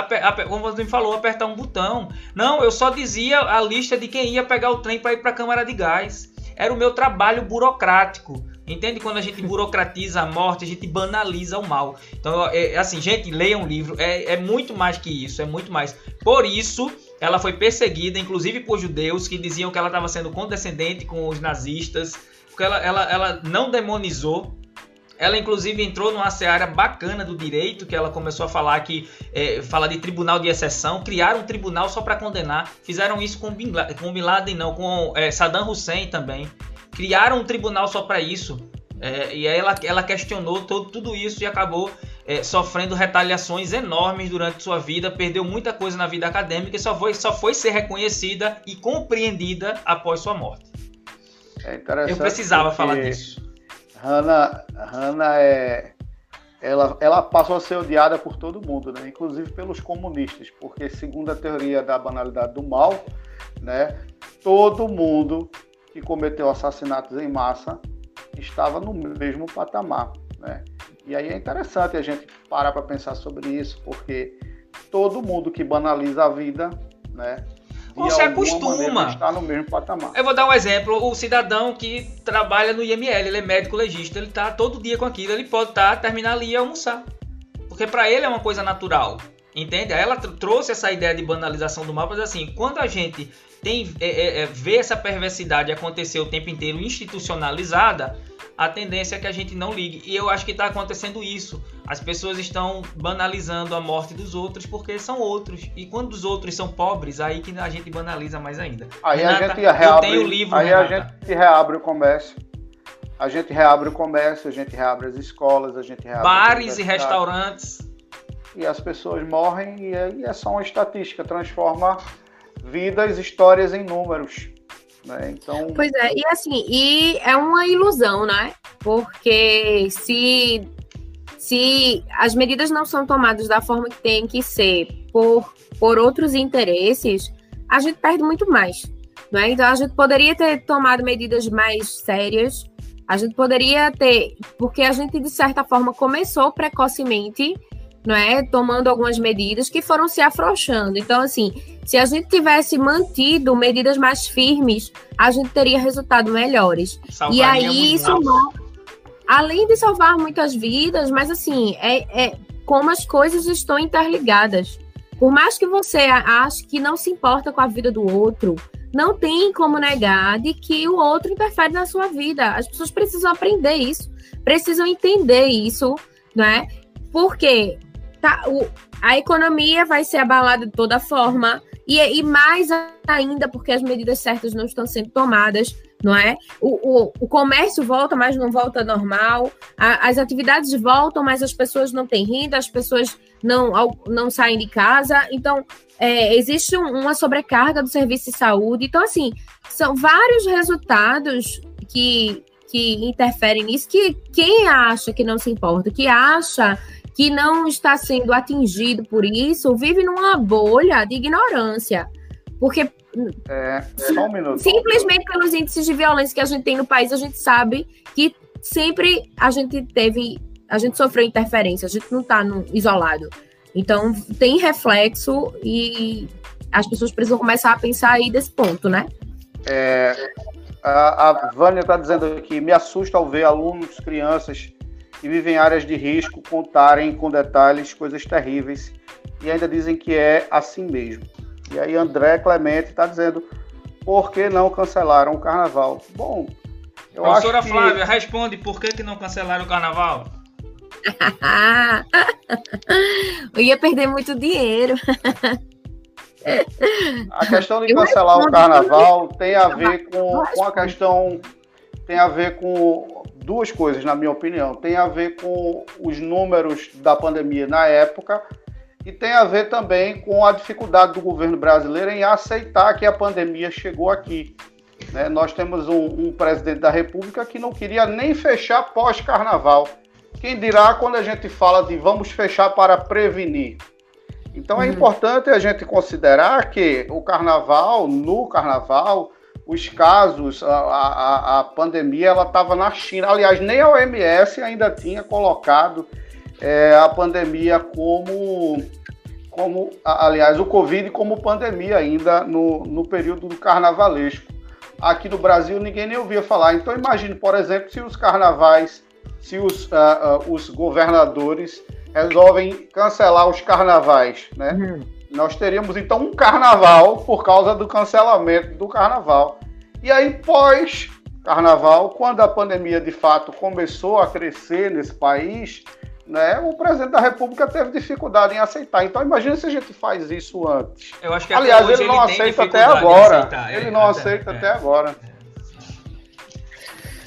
como você me falou, apertar um botão. Não, eu só dizia a lista de quem ia pegar o trem para ir para a câmara de gás era o meu trabalho burocrático. Entende? Quando a gente burocratiza a morte, a gente banaliza o mal. Então, é, é assim, gente, leia um livro. É, é muito mais que isso, é muito mais. Por isso, ela foi perseguida, inclusive por judeus que diziam que ela estava sendo condescendente com os nazistas, porque ela, ela, ela não demonizou. Ela, inclusive, entrou numa seara bacana do direito, que ela começou a falar que é, fala de tribunal de exceção, criaram um tribunal só para condenar. Fizeram isso com Bin, com Bin Laden, não, com é, Saddam Hussein também. Criaram um tribunal só para isso. É, e aí ela, ela questionou todo, tudo isso e acabou é, sofrendo retaliações enormes durante sua vida, perdeu muita coisa na vida acadêmica e só foi, só foi ser reconhecida e compreendida após sua morte. É Eu precisava falar disso. Hannah, Hannah é, ela, ela passou a ser odiada por todo mundo, né? inclusive pelos comunistas, porque segundo a teoria da banalidade do mal, né, todo mundo que cometeu assassinatos em massa estava no mesmo patamar. Né? E aí é interessante a gente parar para pensar sobre isso, porque todo mundo que banaliza a vida, né? Se acostuma. Está no mesmo patamar. Eu vou dar um exemplo: o cidadão que trabalha no IML, ele é médico legista, ele está todo dia com aquilo, ele pode estar, tá, terminar ali e almoçar. Porque para ele é uma coisa natural. Entende? Ela trouxe essa ideia de banalização do mal, mas assim, quando a gente tem é, é, é, vê essa perversidade acontecer o tempo inteiro institucionalizada, a tendência é que a gente não ligue. E eu acho que está acontecendo isso. As pessoas estão banalizando a morte dos outros porque são outros. E quando os outros são pobres, aí que a gente banaliza mais ainda. Aí Renata, a gente reabre, eu livro, aí Renata. a gente reabre o comércio. A gente reabre o comércio, a gente reabre as escolas, a gente reabre bares e restaurantes. E as pessoas morrem e é, e é só uma estatística, transforma vidas, histórias em números. Né? Então... Pois é, e assim, e é uma ilusão, né? Porque se, se as medidas não são tomadas da forma que tem que ser por, por outros interesses, a gente perde muito mais. Né? Então a gente poderia ter tomado medidas mais sérias, a gente poderia ter, porque a gente de certa forma começou precocemente não é? Tomando algumas medidas que foram se afrouxando. Então, assim, se a gente tivesse mantido medidas mais firmes, a gente teria resultados melhores. E aí, isso não, além de salvar muitas vidas, mas assim, é, é como as coisas estão interligadas. Por mais que você ache que não se importa com a vida do outro, não tem como negar de que o outro interfere na sua vida. As pessoas precisam aprender isso, precisam entender isso, né? Porque tá, o, a economia vai ser abalada de toda forma, e, e mais ainda porque as medidas certas não estão sendo tomadas, não é? O, o, o comércio volta, mas não volta normal, a, as atividades voltam, mas as pessoas não têm renda, as pessoas não, não saem de casa, então é, existe um, uma sobrecarga do serviço de saúde. Então, assim, são vários resultados que, que interferem nisso, que quem acha que não se importa, que acha que não está sendo atingido por isso vive numa bolha de ignorância. Porque é, só um minuto. simplesmente pelos índices de violência que a gente tem no país, a gente sabe que sempre a gente teve, a gente sofreu interferência, a gente não está isolado. Então tem reflexo e as pessoas precisam começar a pensar aí desse ponto, né? É, a, a Vânia está dizendo aqui, me assusta ao ver alunos, crianças que vivem em áreas de risco contarem com detalhes coisas terríveis e ainda dizem que é assim mesmo. E aí André Clemente está dizendo por que não cancelaram o carnaval? Bom, eu Professora acho que... Flávia, responde por que, que não cancelaram o carnaval? eu ia perder muito dinheiro. A questão de cancelar o carnaval tem a ver com, com a questão tem a ver com duas coisas, na minha opinião. Tem a ver com os números da pandemia na época e tem a ver também com a dificuldade do governo brasileiro em aceitar que a pandemia chegou aqui. Né? Nós temos um, um presidente da República que não queria nem fechar pós-carnaval. Quem dirá quando a gente fala de vamos fechar para prevenir? Então é uhum. importante a gente considerar que o carnaval, no carnaval, os casos, a, a, a pandemia, ela estava na China. Aliás, nem a OMS ainda tinha colocado é, a pandemia como, como, aliás, o Covid como pandemia ainda no, no período do carnavalesco. aqui no Brasil ninguém nem ouvia falar. Então imagine, por exemplo, se os carnavais, se os, uh, uh, os governadores resolvem cancelar os carnavais, né? Uhum. Nós teríamos então um carnaval por causa do cancelamento do carnaval. E aí, pós carnaval, quando a pandemia de fato começou a crescer nesse país, né, o presidente da República teve dificuldade em aceitar. Então imagine se a gente faz isso antes. Eu acho que Aliás, ele não aceita até agora. Aceitar, ele é, não até, aceita é, até agora. É.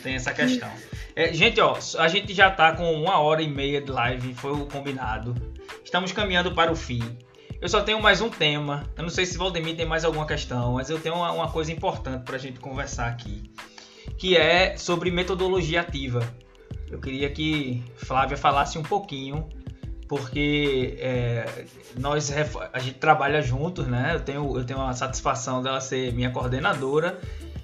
Tem essa questão. É, gente, ó, a gente já tá com uma hora e meia de live, foi o combinado. Estamos caminhando para o fim. Eu só tenho mais um tema. Eu não sei se Valdemir tem mais alguma questão, mas eu tenho uma, uma coisa importante para a gente conversar aqui, que é sobre metodologia ativa. Eu queria que Flávia falasse um pouquinho, porque é, nós a gente trabalha juntos, né? Eu tenho, eu tenho a satisfação dela ser minha coordenadora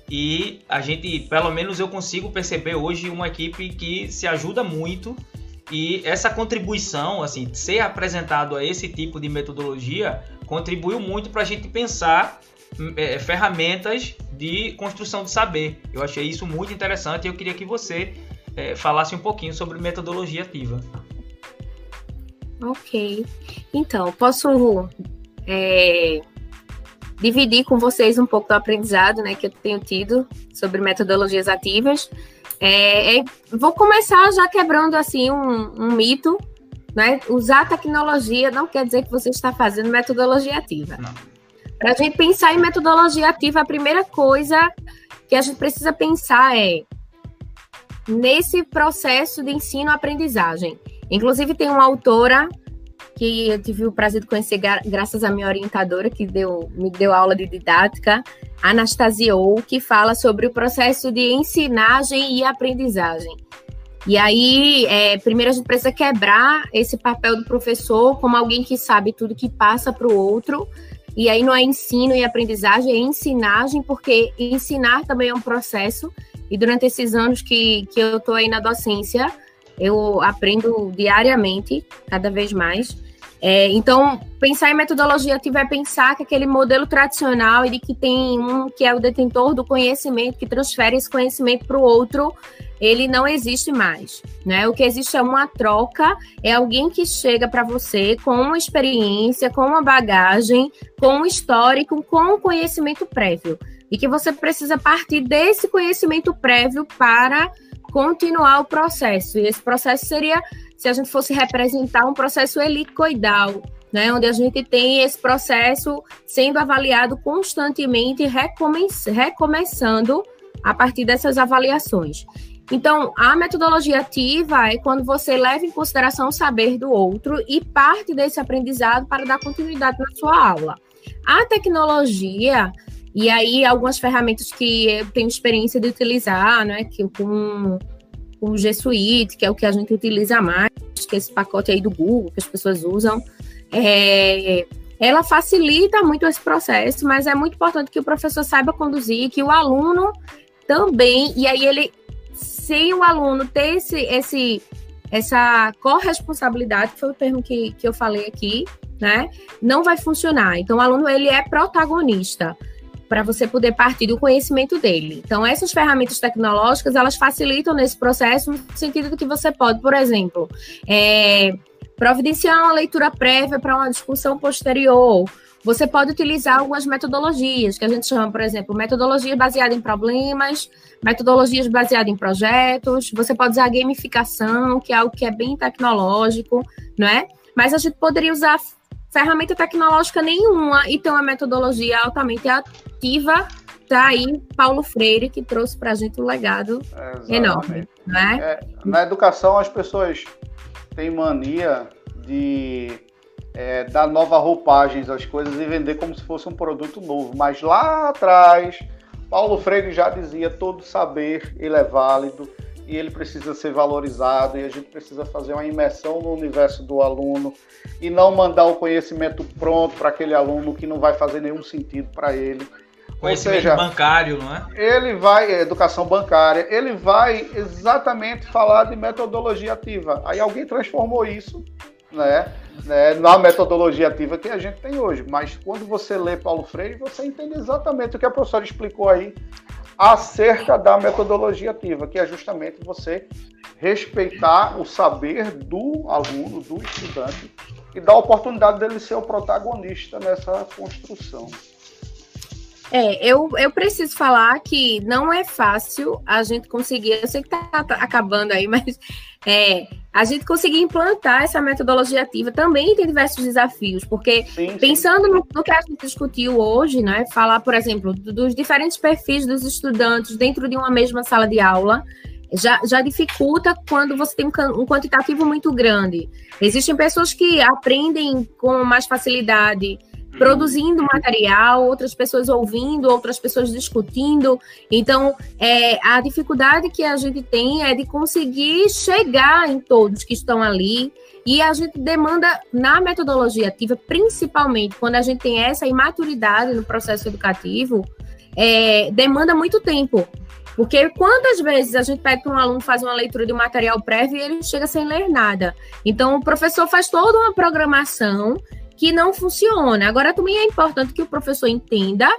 e a gente, pelo menos eu consigo perceber hoje uma equipe que se ajuda muito e essa contribuição, assim, ser apresentado a esse tipo de metodologia contribuiu muito para a gente pensar é, ferramentas de construção de saber. Eu achei isso muito interessante e eu queria que você é, falasse um pouquinho sobre metodologia ativa. Ok. Então, posso é, dividir com vocês um pouco do aprendizado né, que eu tenho tido sobre metodologias ativas. É, é, vou começar já quebrando assim um, um mito. Né? Usar tecnologia não quer dizer que você está fazendo metodologia ativa. Para a gente pensar em metodologia ativa, a primeira coisa que a gente precisa pensar é nesse processo de ensino-aprendizagem. Inclusive, tem uma autora que eu tive o prazer de conhecer graças à minha orientadora, que deu, me deu aula de didática, Anastasia Ou, que fala sobre o processo de ensinagem e aprendizagem. E aí, é, primeiro a gente precisa quebrar esse papel do professor como alguém que sabe tudo que passa para o outro. E aí não é ensino e aprendizagem, é ensinagem, porque ensinar também é um processo. E durante esses anos que, que eu estou aí na docência, eu aprendo diariamente, cada vez mais. É, então, pensar em metodologia ativa é pensar que aquele modelo tradicional e de que tem um que é o detentor do conhecimento, que transfere esse conhecimento para o outro, ele não existe mais. Né? O que existe é uma troca, é alguém que chega para você com uma experiência, com uma bagagem, com um histórico, com um conhecimento prévio. E que você precisa partir desse conhecimento prévio para continuar o processo. E esse processo seria se a gente fosse representar um processo helicoidal, né, onde a gente tem esse processo sendo avaliado constantemente recome recomeçando a partir dessas avaliações. Então, a metodologia ativa é quando você leva em consideração o saber do outro e parte desse aprendizado para dar continuidade na sua aula. A tecnologia, e aí algumas ferramentas que eu tenho experiência de utilizar, né, que com o G Suite, que é o que a gente utiliza mais, que é esse pacote aí do Google que as pessoas usam, é, ela facilita muito esse processo, mas é muito importante que o professor saiba conduzir, que o aluno também, e aí ele, sem o aluno ter esse, esse essa corresponsabilidade, que foi o termo que, que eu falei aqui, né, não vai funcionar. Então, o aluno, ele é protagonista para você poder partir do conhecimento dele. Então, essas ferramentas tecnológicas, elas facilitam nesse processo, no sentido de que você pode, por exemplo, é, providenciar uma leitura prévia para uma discussão posterior. Você pode utilizar algumas metodologias, que a gente chama, por exemplo, metodologia baseada em problemas, metodologias baseadas em projetos. Você pode usar gamificação, que é algo que é bem tecnológico, não é? Mas a gente poderia usar ferramenta tecnológica nenhuma e ter uma metodologia altamente ativa. Tá aí Paulo Freire, que trouxe para a gente um legado enorme. Né? É, na educação, as pessoas têm mania de é, dar nova roupagens às coisas e vender como se fosse um produto novo. Mas lá atrás, Paulo Freire já dizia: todo saber ele é válido e ele precisa ser valorizado e a gente precisa fazer uma imersão no universo do aluno e não mandar o conhecimento pronto para aquele aluno que não vai fazer nenhum sentido para ele. Conhecimento seja, bancário, não é? Ele vai, educação bancária, ele vai exatamente falar de metodologia ativa. Aí alguém transformou isso, né, né, na metodologia ativa que a gente tem hoje. Mas quando você lê Paulo Freire, você entende exatamente o que a professora explicou aí acerca da metodologia ativa, que é justamente você respeitar o saber do aluno, do estudante, e dar a oportunidade dele ser o protagonista nessa construção. É, eu, eu preciso falar que não é fácil a gente conseguir, eu sei que está tá acabando aí, mas é, a gente conseguir implantar essa metodologia ativa também tem diversos desafios, porque sim, pensando sim. No, no, que a gente discutiu hoje, né, falar, por exemplo, dos diferentes perfis dos estudantes dentro de uma mesma sala de aula, já, já dificulta quando você tem um, um quantitativo muito grande. Existem pessoas que aprendem com mais facilidade produzindo material, outras pessoas ouvindo, outras pessoas discutindo. Então, é, a dificuldade que a gente tem é de conseguir chegar em todos que estão ali. E a gente demanda, na metodologia ativa, principalmente quando a gente tem essa imaturidade no processo educativo, é, demanda muito tempo. Porque quantas vezes a gente pede para um aluno fazer uma leitura de um material prévio e ele chega sem ler nada? Então, o professor faz toda uma programação que não funciona. Agora, também é importante que o professor entenda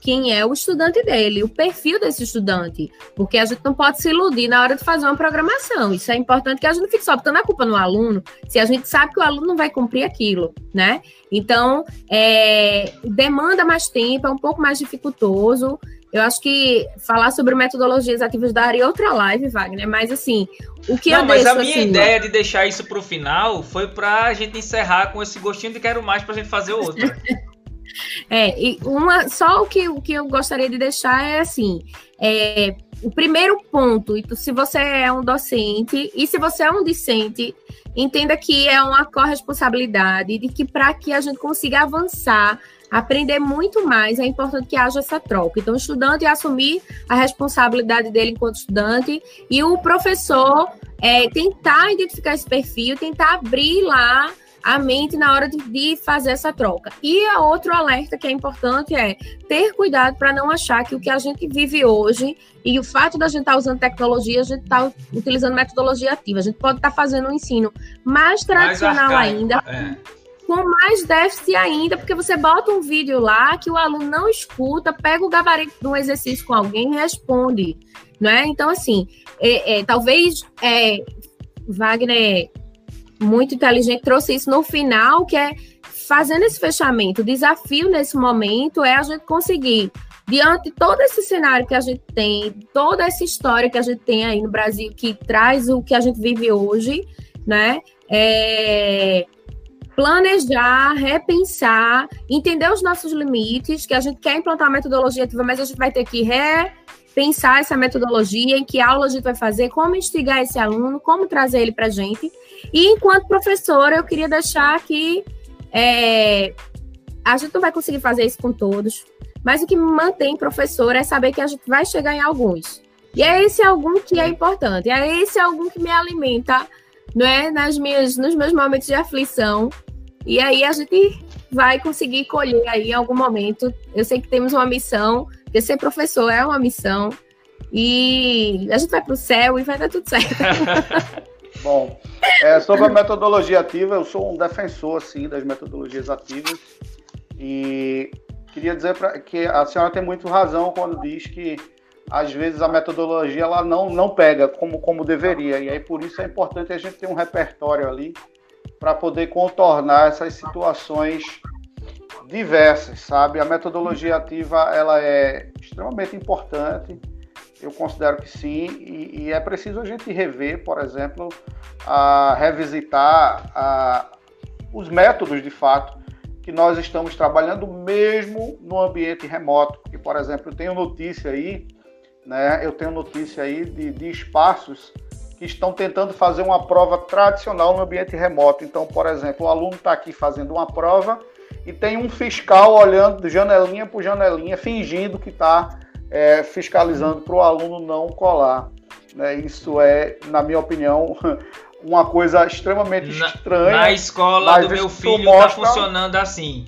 quem é o estudante dele, o perfil desse estudante, porque a gente não pode se iludir na hora de fazer uma programação. Isso é importante que a gente não fique só botando a culpa no aluno, se a gente sabe que o aluno não vai cumprir aquilo, né? Então, é, demanda mais tempo, é um pouco mais dificultoso. Eu acho que falar sobre metodologias ativas daria outra live, Wagner, mas assim, o que Não, eu mas deixo, a minha assim, ideia de deixar isso para o final foi para a gente encerrar com esse gostinho de quero mais para a gente fazer outra. é, e uma, só o que, o que eu gostaria de deixar é assim, é, o primeiro ponto, se você é um docente e se você é um discente, entenda que é uma corresponsabilidade de que para que a gente consiga avançar aprender muito mais, é importante que haja essa troca. Então, o estudante assumir a responsabilidade dele enquanto estudante e o professor é, tentar identificar esse perfil, tentar abrir lá a mente na hora de, de, fazer essa troca. E a outro alerta que é importante é ter cuidado para não achar que o que a gente vive hoje e o fato da gente estar tá usando tecnologia, a gente está utilizando metodologia ativa. A gente pode estar tá fazendo um ensino mais tradicional mais ainda. É com mais déficit ainda, porque você bota um vídeo lá que o aluno não escuta, pega o gabarito de um exercício com alguém e responde, né? Então, assim, é, é, talvez é, Wagner, muito inteligente, trouxe isso no final, que é fazendo esse fechamento. O desafio nesse momento é a gente conseguir, diante de todo esse cenário que a gente tem, toda essa história que a gente tem aí no Brasil, que traz o que a gente vive hoje, né? É, planejar, repensar, entender os nossos limites, que a gente quer implantar a metodologia ativa, mas a gente vai ter que repensar essa metodologia, em que aula a gente vai fazer, como instigar esse aluno, como trazer ele para a gente. E enquanto professora, eu queria deixar que é, a gente não vai conseguir fazer isso com todos, mas o que me mantém professora é saber que a gente vai chegar em alguns. E é esse algum que é importante, é esse algum que me alimenta não é? Nas minhas, nos meus momentos de aflição, e aí a gente vai conseguir colher aí em algum momento. Eu sei que temos uma missão, porque ser professor é uma missão. E a gente vai para o céu e vai dar tudo certo. Bom, é, sobre a metodologia ativa, eu sou um defensor assim, das metodologias ativas. E queria dizer pra, que a senhora tem muito razão quando diz que às vezes a metodologia ela não, não pega como, como deveria. E aí por isso é importante a gente ter um repertório ali para poder contornar essas situações diversas, sabe? A metodologia ativa ela é extremamente importante, eu considero que sim, e, e é preciso a gente rever, por exemplo, a revisitar a, os métodos de fato que nós estamos trabalhando mesmo no ambiente remoto. Porque, por exemplo, eu tenho notícia aí, né? Eu tenho notícia aí de, de espaços que estão tentando fazer uma prova tradicional no ambiente remoto. Então, por exemplo, o aluno está aqui fazendo uma prova e tem um fiscal olhando de janelinha por janelinha, fingindo que está é, fiscalizando para o aluno não colar. Né? Isso é, na minha opinião, uma coisa extremamente na, estranha. Na escola do meu filho está funcionando assim.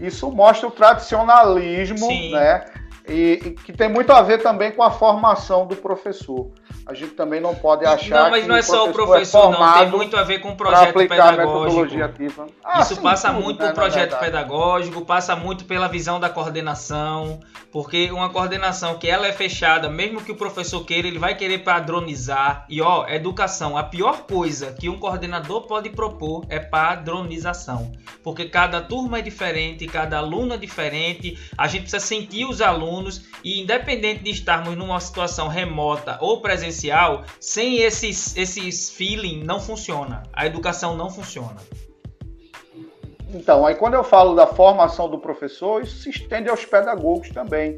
Isso mostra o tradicionalismo, Sim. né? E, e, que tem muito a ver também com a formação do professor. A gente também não pode achar não, mas não é só o professor, é não. Tem muito a ver com o projeto pedagógico. Ah, Isso sim, passa tudo, muito né, pelo projeto pedagógico, passa muito pela visão da coordenação, porque uma coordenação que ela é fechada, mesmo que o professor queira, ele vai querer padronizar. E ó, educação, a pior coisa que um coordenador pode propor é padronização, porque cada turma é diferente, cada aluno é diferente. A gente precisa sentir os alunos e independente de estarmos numa situação remota ou presencial sem esses, esses feeling, não funciona. A educação não funciona. Então, aí quando eu falo da formação do professor, isso se estende aos pedagogos também,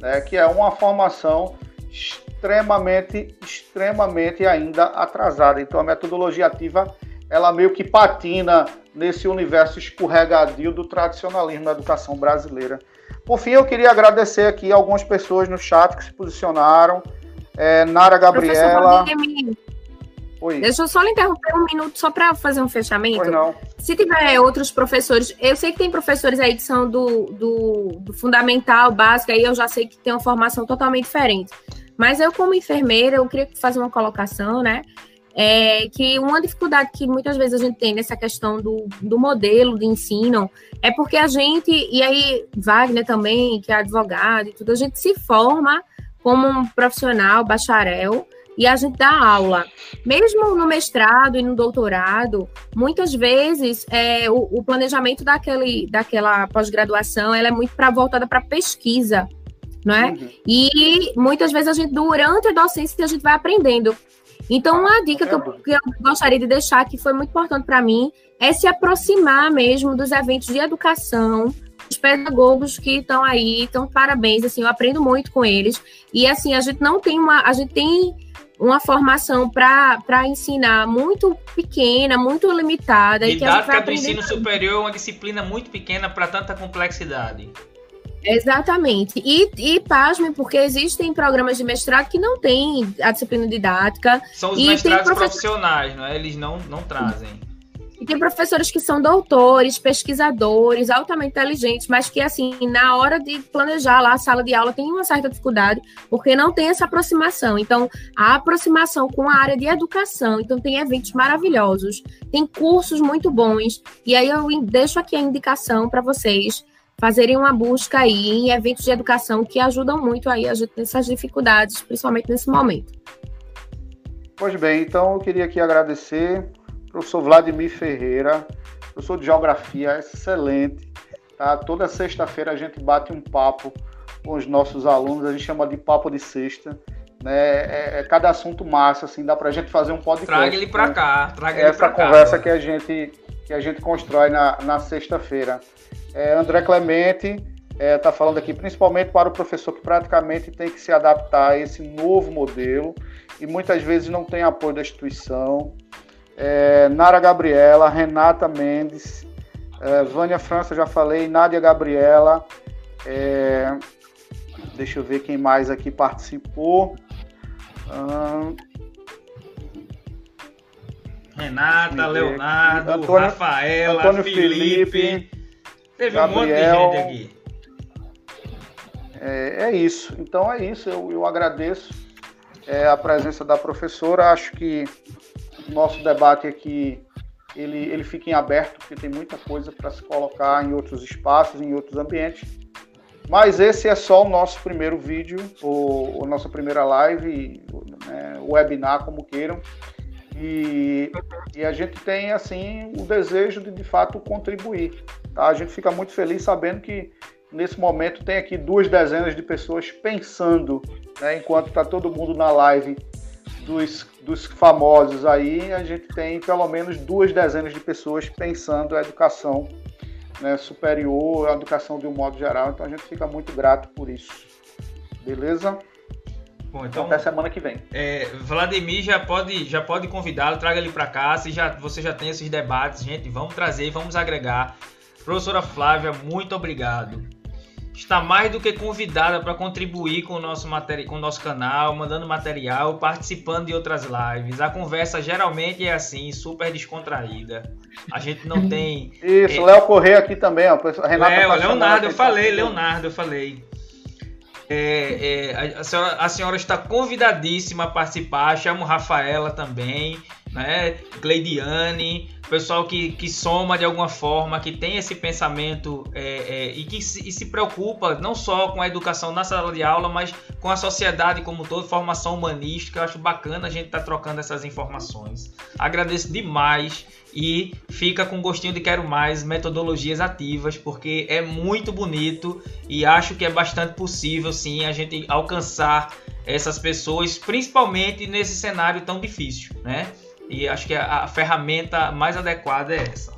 né, que é uma formação extremamente, extremamente ainda atrasada. Então, a metodologia ativa, ela meio que patina nesse universo escorregadio do tradicionalismo na educação brasileira. Por fim, eu queria agradecer aqui algumas pessoas no chat que se posicionaram, é, Nara Gabriela. Oi. Deixa eu só lhe interromper um minuto só para fazer um fechamento. Pois não. Se tiver outros professores, eu sei que tem professores aí que são do, do, do fundamental, básico, aí eu já sei que tem uma formação totalmente diferente. Mas eu, como enfermeira, eu queria fazer uma colocação, né? É que uma dificuldade que muitas vezes a gente tem nessa questão do, do modelo de ensino é porque a gente, e aí Wagner também, que é advogado e tudo, a gente se forma como um profissional, bacharel, e a gente dá aula. Mesmo no mestrado e no doutorado, muitas vezes é, o, o, planejamento daquele, daquela pós-graduação ela é muito para voltada para pesquisa, não é? Uhum. E muitas vezes a gente, durante a docência, a gente vai aprendendo. Então, uma dica que eu, que eu gostaria de deixar, que foi muito importante para mim, é se aproximar mesmo dos eventos de educação, os pedagogos que estão aí, então parabéns, assim, eu aprendo muito com eles. E assim, a gente não tem uma, a gente tem uma formação para ensinar muito pequena, muito limitada. Didática do ensino superior é uma disciplina muito pequena para tanta complexidade. Exatamente. E, e pasme, porque existem programas de mestrado que não têm a disciplina didática. São os mestrados professor... profissionais, não é? Eles não, não trazem. E tem professores que são doutores, pesquisadores, altamente inteligentes, mas que, assim, na hora de planejar lá a sala de aula, tem uma certa dificuldade, porque não tem essa aproximação. Então, a aproximação com a área de educação, então tem eventos maravilhosos, tem cursos muito bons, e aí eu deixo aqui a indicação para vocês fazerem uma busca aí em eventos de educação que ajudam muito aí a gente nessas dificuldades, principalmente nesse momento. Pois bem, então eu queria aqui agradecer professor Vladimir Ferreira, professor de geografia, excelente. Tá? Toda sexta-feira a gente bate um papo com os nossos alunos, a gente chama de papo de sexta. Né? É, é cada assunto massa, assim, dá para a gente fazer um podcast. Traga ele para né? cá, traga ele Essa conversa cá, que a gente que a gente constrói na, na sexta-feira. É, André Clemente está é, tá falando aqui, principalmente para o professor que praticamente tem que se adaptar a esse novo modelo e muitas vezes não tem apoio da instituição. É, Nara Gabriela, Renata Mendes, é, Vânia França, já falei, Nádia Gabriela, é, deixa eu ver quem mais aqui participou. Renata, Leonardo, Antônio, Rafaela, Antônio Felipe, Felipe teve Gabriel, um monte de gente aqui. É, é isso, então é isso, eu, eu agradeço é, a presença da professora, acho que nosso debate aqui ele, ele fica em aberto, porque tem muita coisa para se colocar em outros espaços, em outros ambientes. Mas esse é só o nosso primeiro vídeo, ou, nossa primeira live, né, webinar, como queiram. E, e, a gente tem, assim, o desejo de, de fato, contribuir. Tá? A gente fica muito feliz sabendo que, nesse momento, tem aqui duas dezenas de pessoas pensando, né, enquanto está todo mundo na live dos, dos famosos aí, a gente tem pelo menos duas dezenas de pessoas pensando a educação né, superior, a educação de um modo geral. Então a gente fica muito grato por isso. Beleza? Bom, então, até semana que vem. É, Vladimir já pode, já pode convidá-lo, traga ele para cá. Se já, você já tem esses debates, gente, vamos trazer, vamos agregar. Professora Flávia, muito obrigado está mais do que convidada para contribuir com o nosso material, com o nosso canal, mandando material, participando de outras lives. A conversa geralmente é assim, super descontraída. A gente não tem. Isso, é... Léo Correia aqui também, ó. Renata Léo, Leonardo, eu falei, Leonardo, eu falei. É, é, a, senhora, a, senhora, está convidadíssima a participar. Chamo Rafaela também, né? Cleidiane, pessoal que, que soma de alguma forma, que tem esse pensamento é, é, e que se, e se, preocupa não só com a educação na sala de aula, mas com a sociedade como um todo, formação humanística. Eu acho bacana a gente estar tá trocando essas informações. Agradeço demais e fica com gostinho de quero mais metodologias ativas, porque é muito bonito e acho que é bastante possível sim a gente alcançar essas pessoas, principalmente nesse cenário tão difícil, né? E acho que a, a ferramenta mais adequada é essa.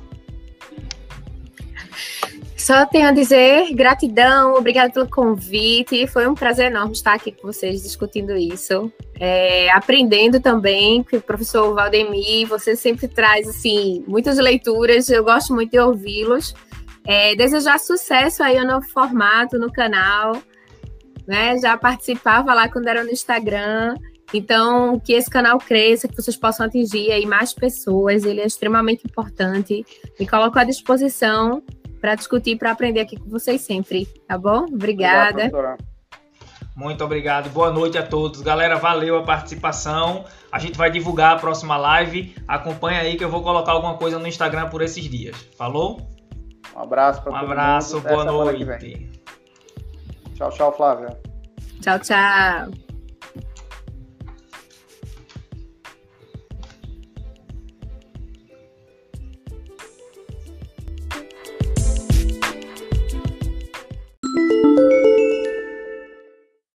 Só tenho a dizer gratidão, obrigado pelo convite. Foi um prazer enorme estar aqui com vocês discutindo isso. É, aprendendo também, que o professor Valdemir, você sempre traz assim, muitas leituras, eu gosto muito de ouvi-los. É, desejar sucesso aí no novo formato, no canal. Né? Já participava lá quando era no Instagram. Então, que esse canal cresça, que vocês possam atingir aí mais pessoas, ele é extremamente importante. Me coloco à disposição para discutir, para aprender aqui com vocês sempre, tá bom? Obrigada. Obrigado, Muito obrigado. Boa noite a todos. Galera, valeu a participação. A gente vai divulgar a próxima live. Acompanha aí que eu vou colocar alguma coisa no Instagram por esses dias. Falou? Um abraço para um todo abraço, mundo. boa noite. Tchau, tchau, Flávia. Tchau, tchau.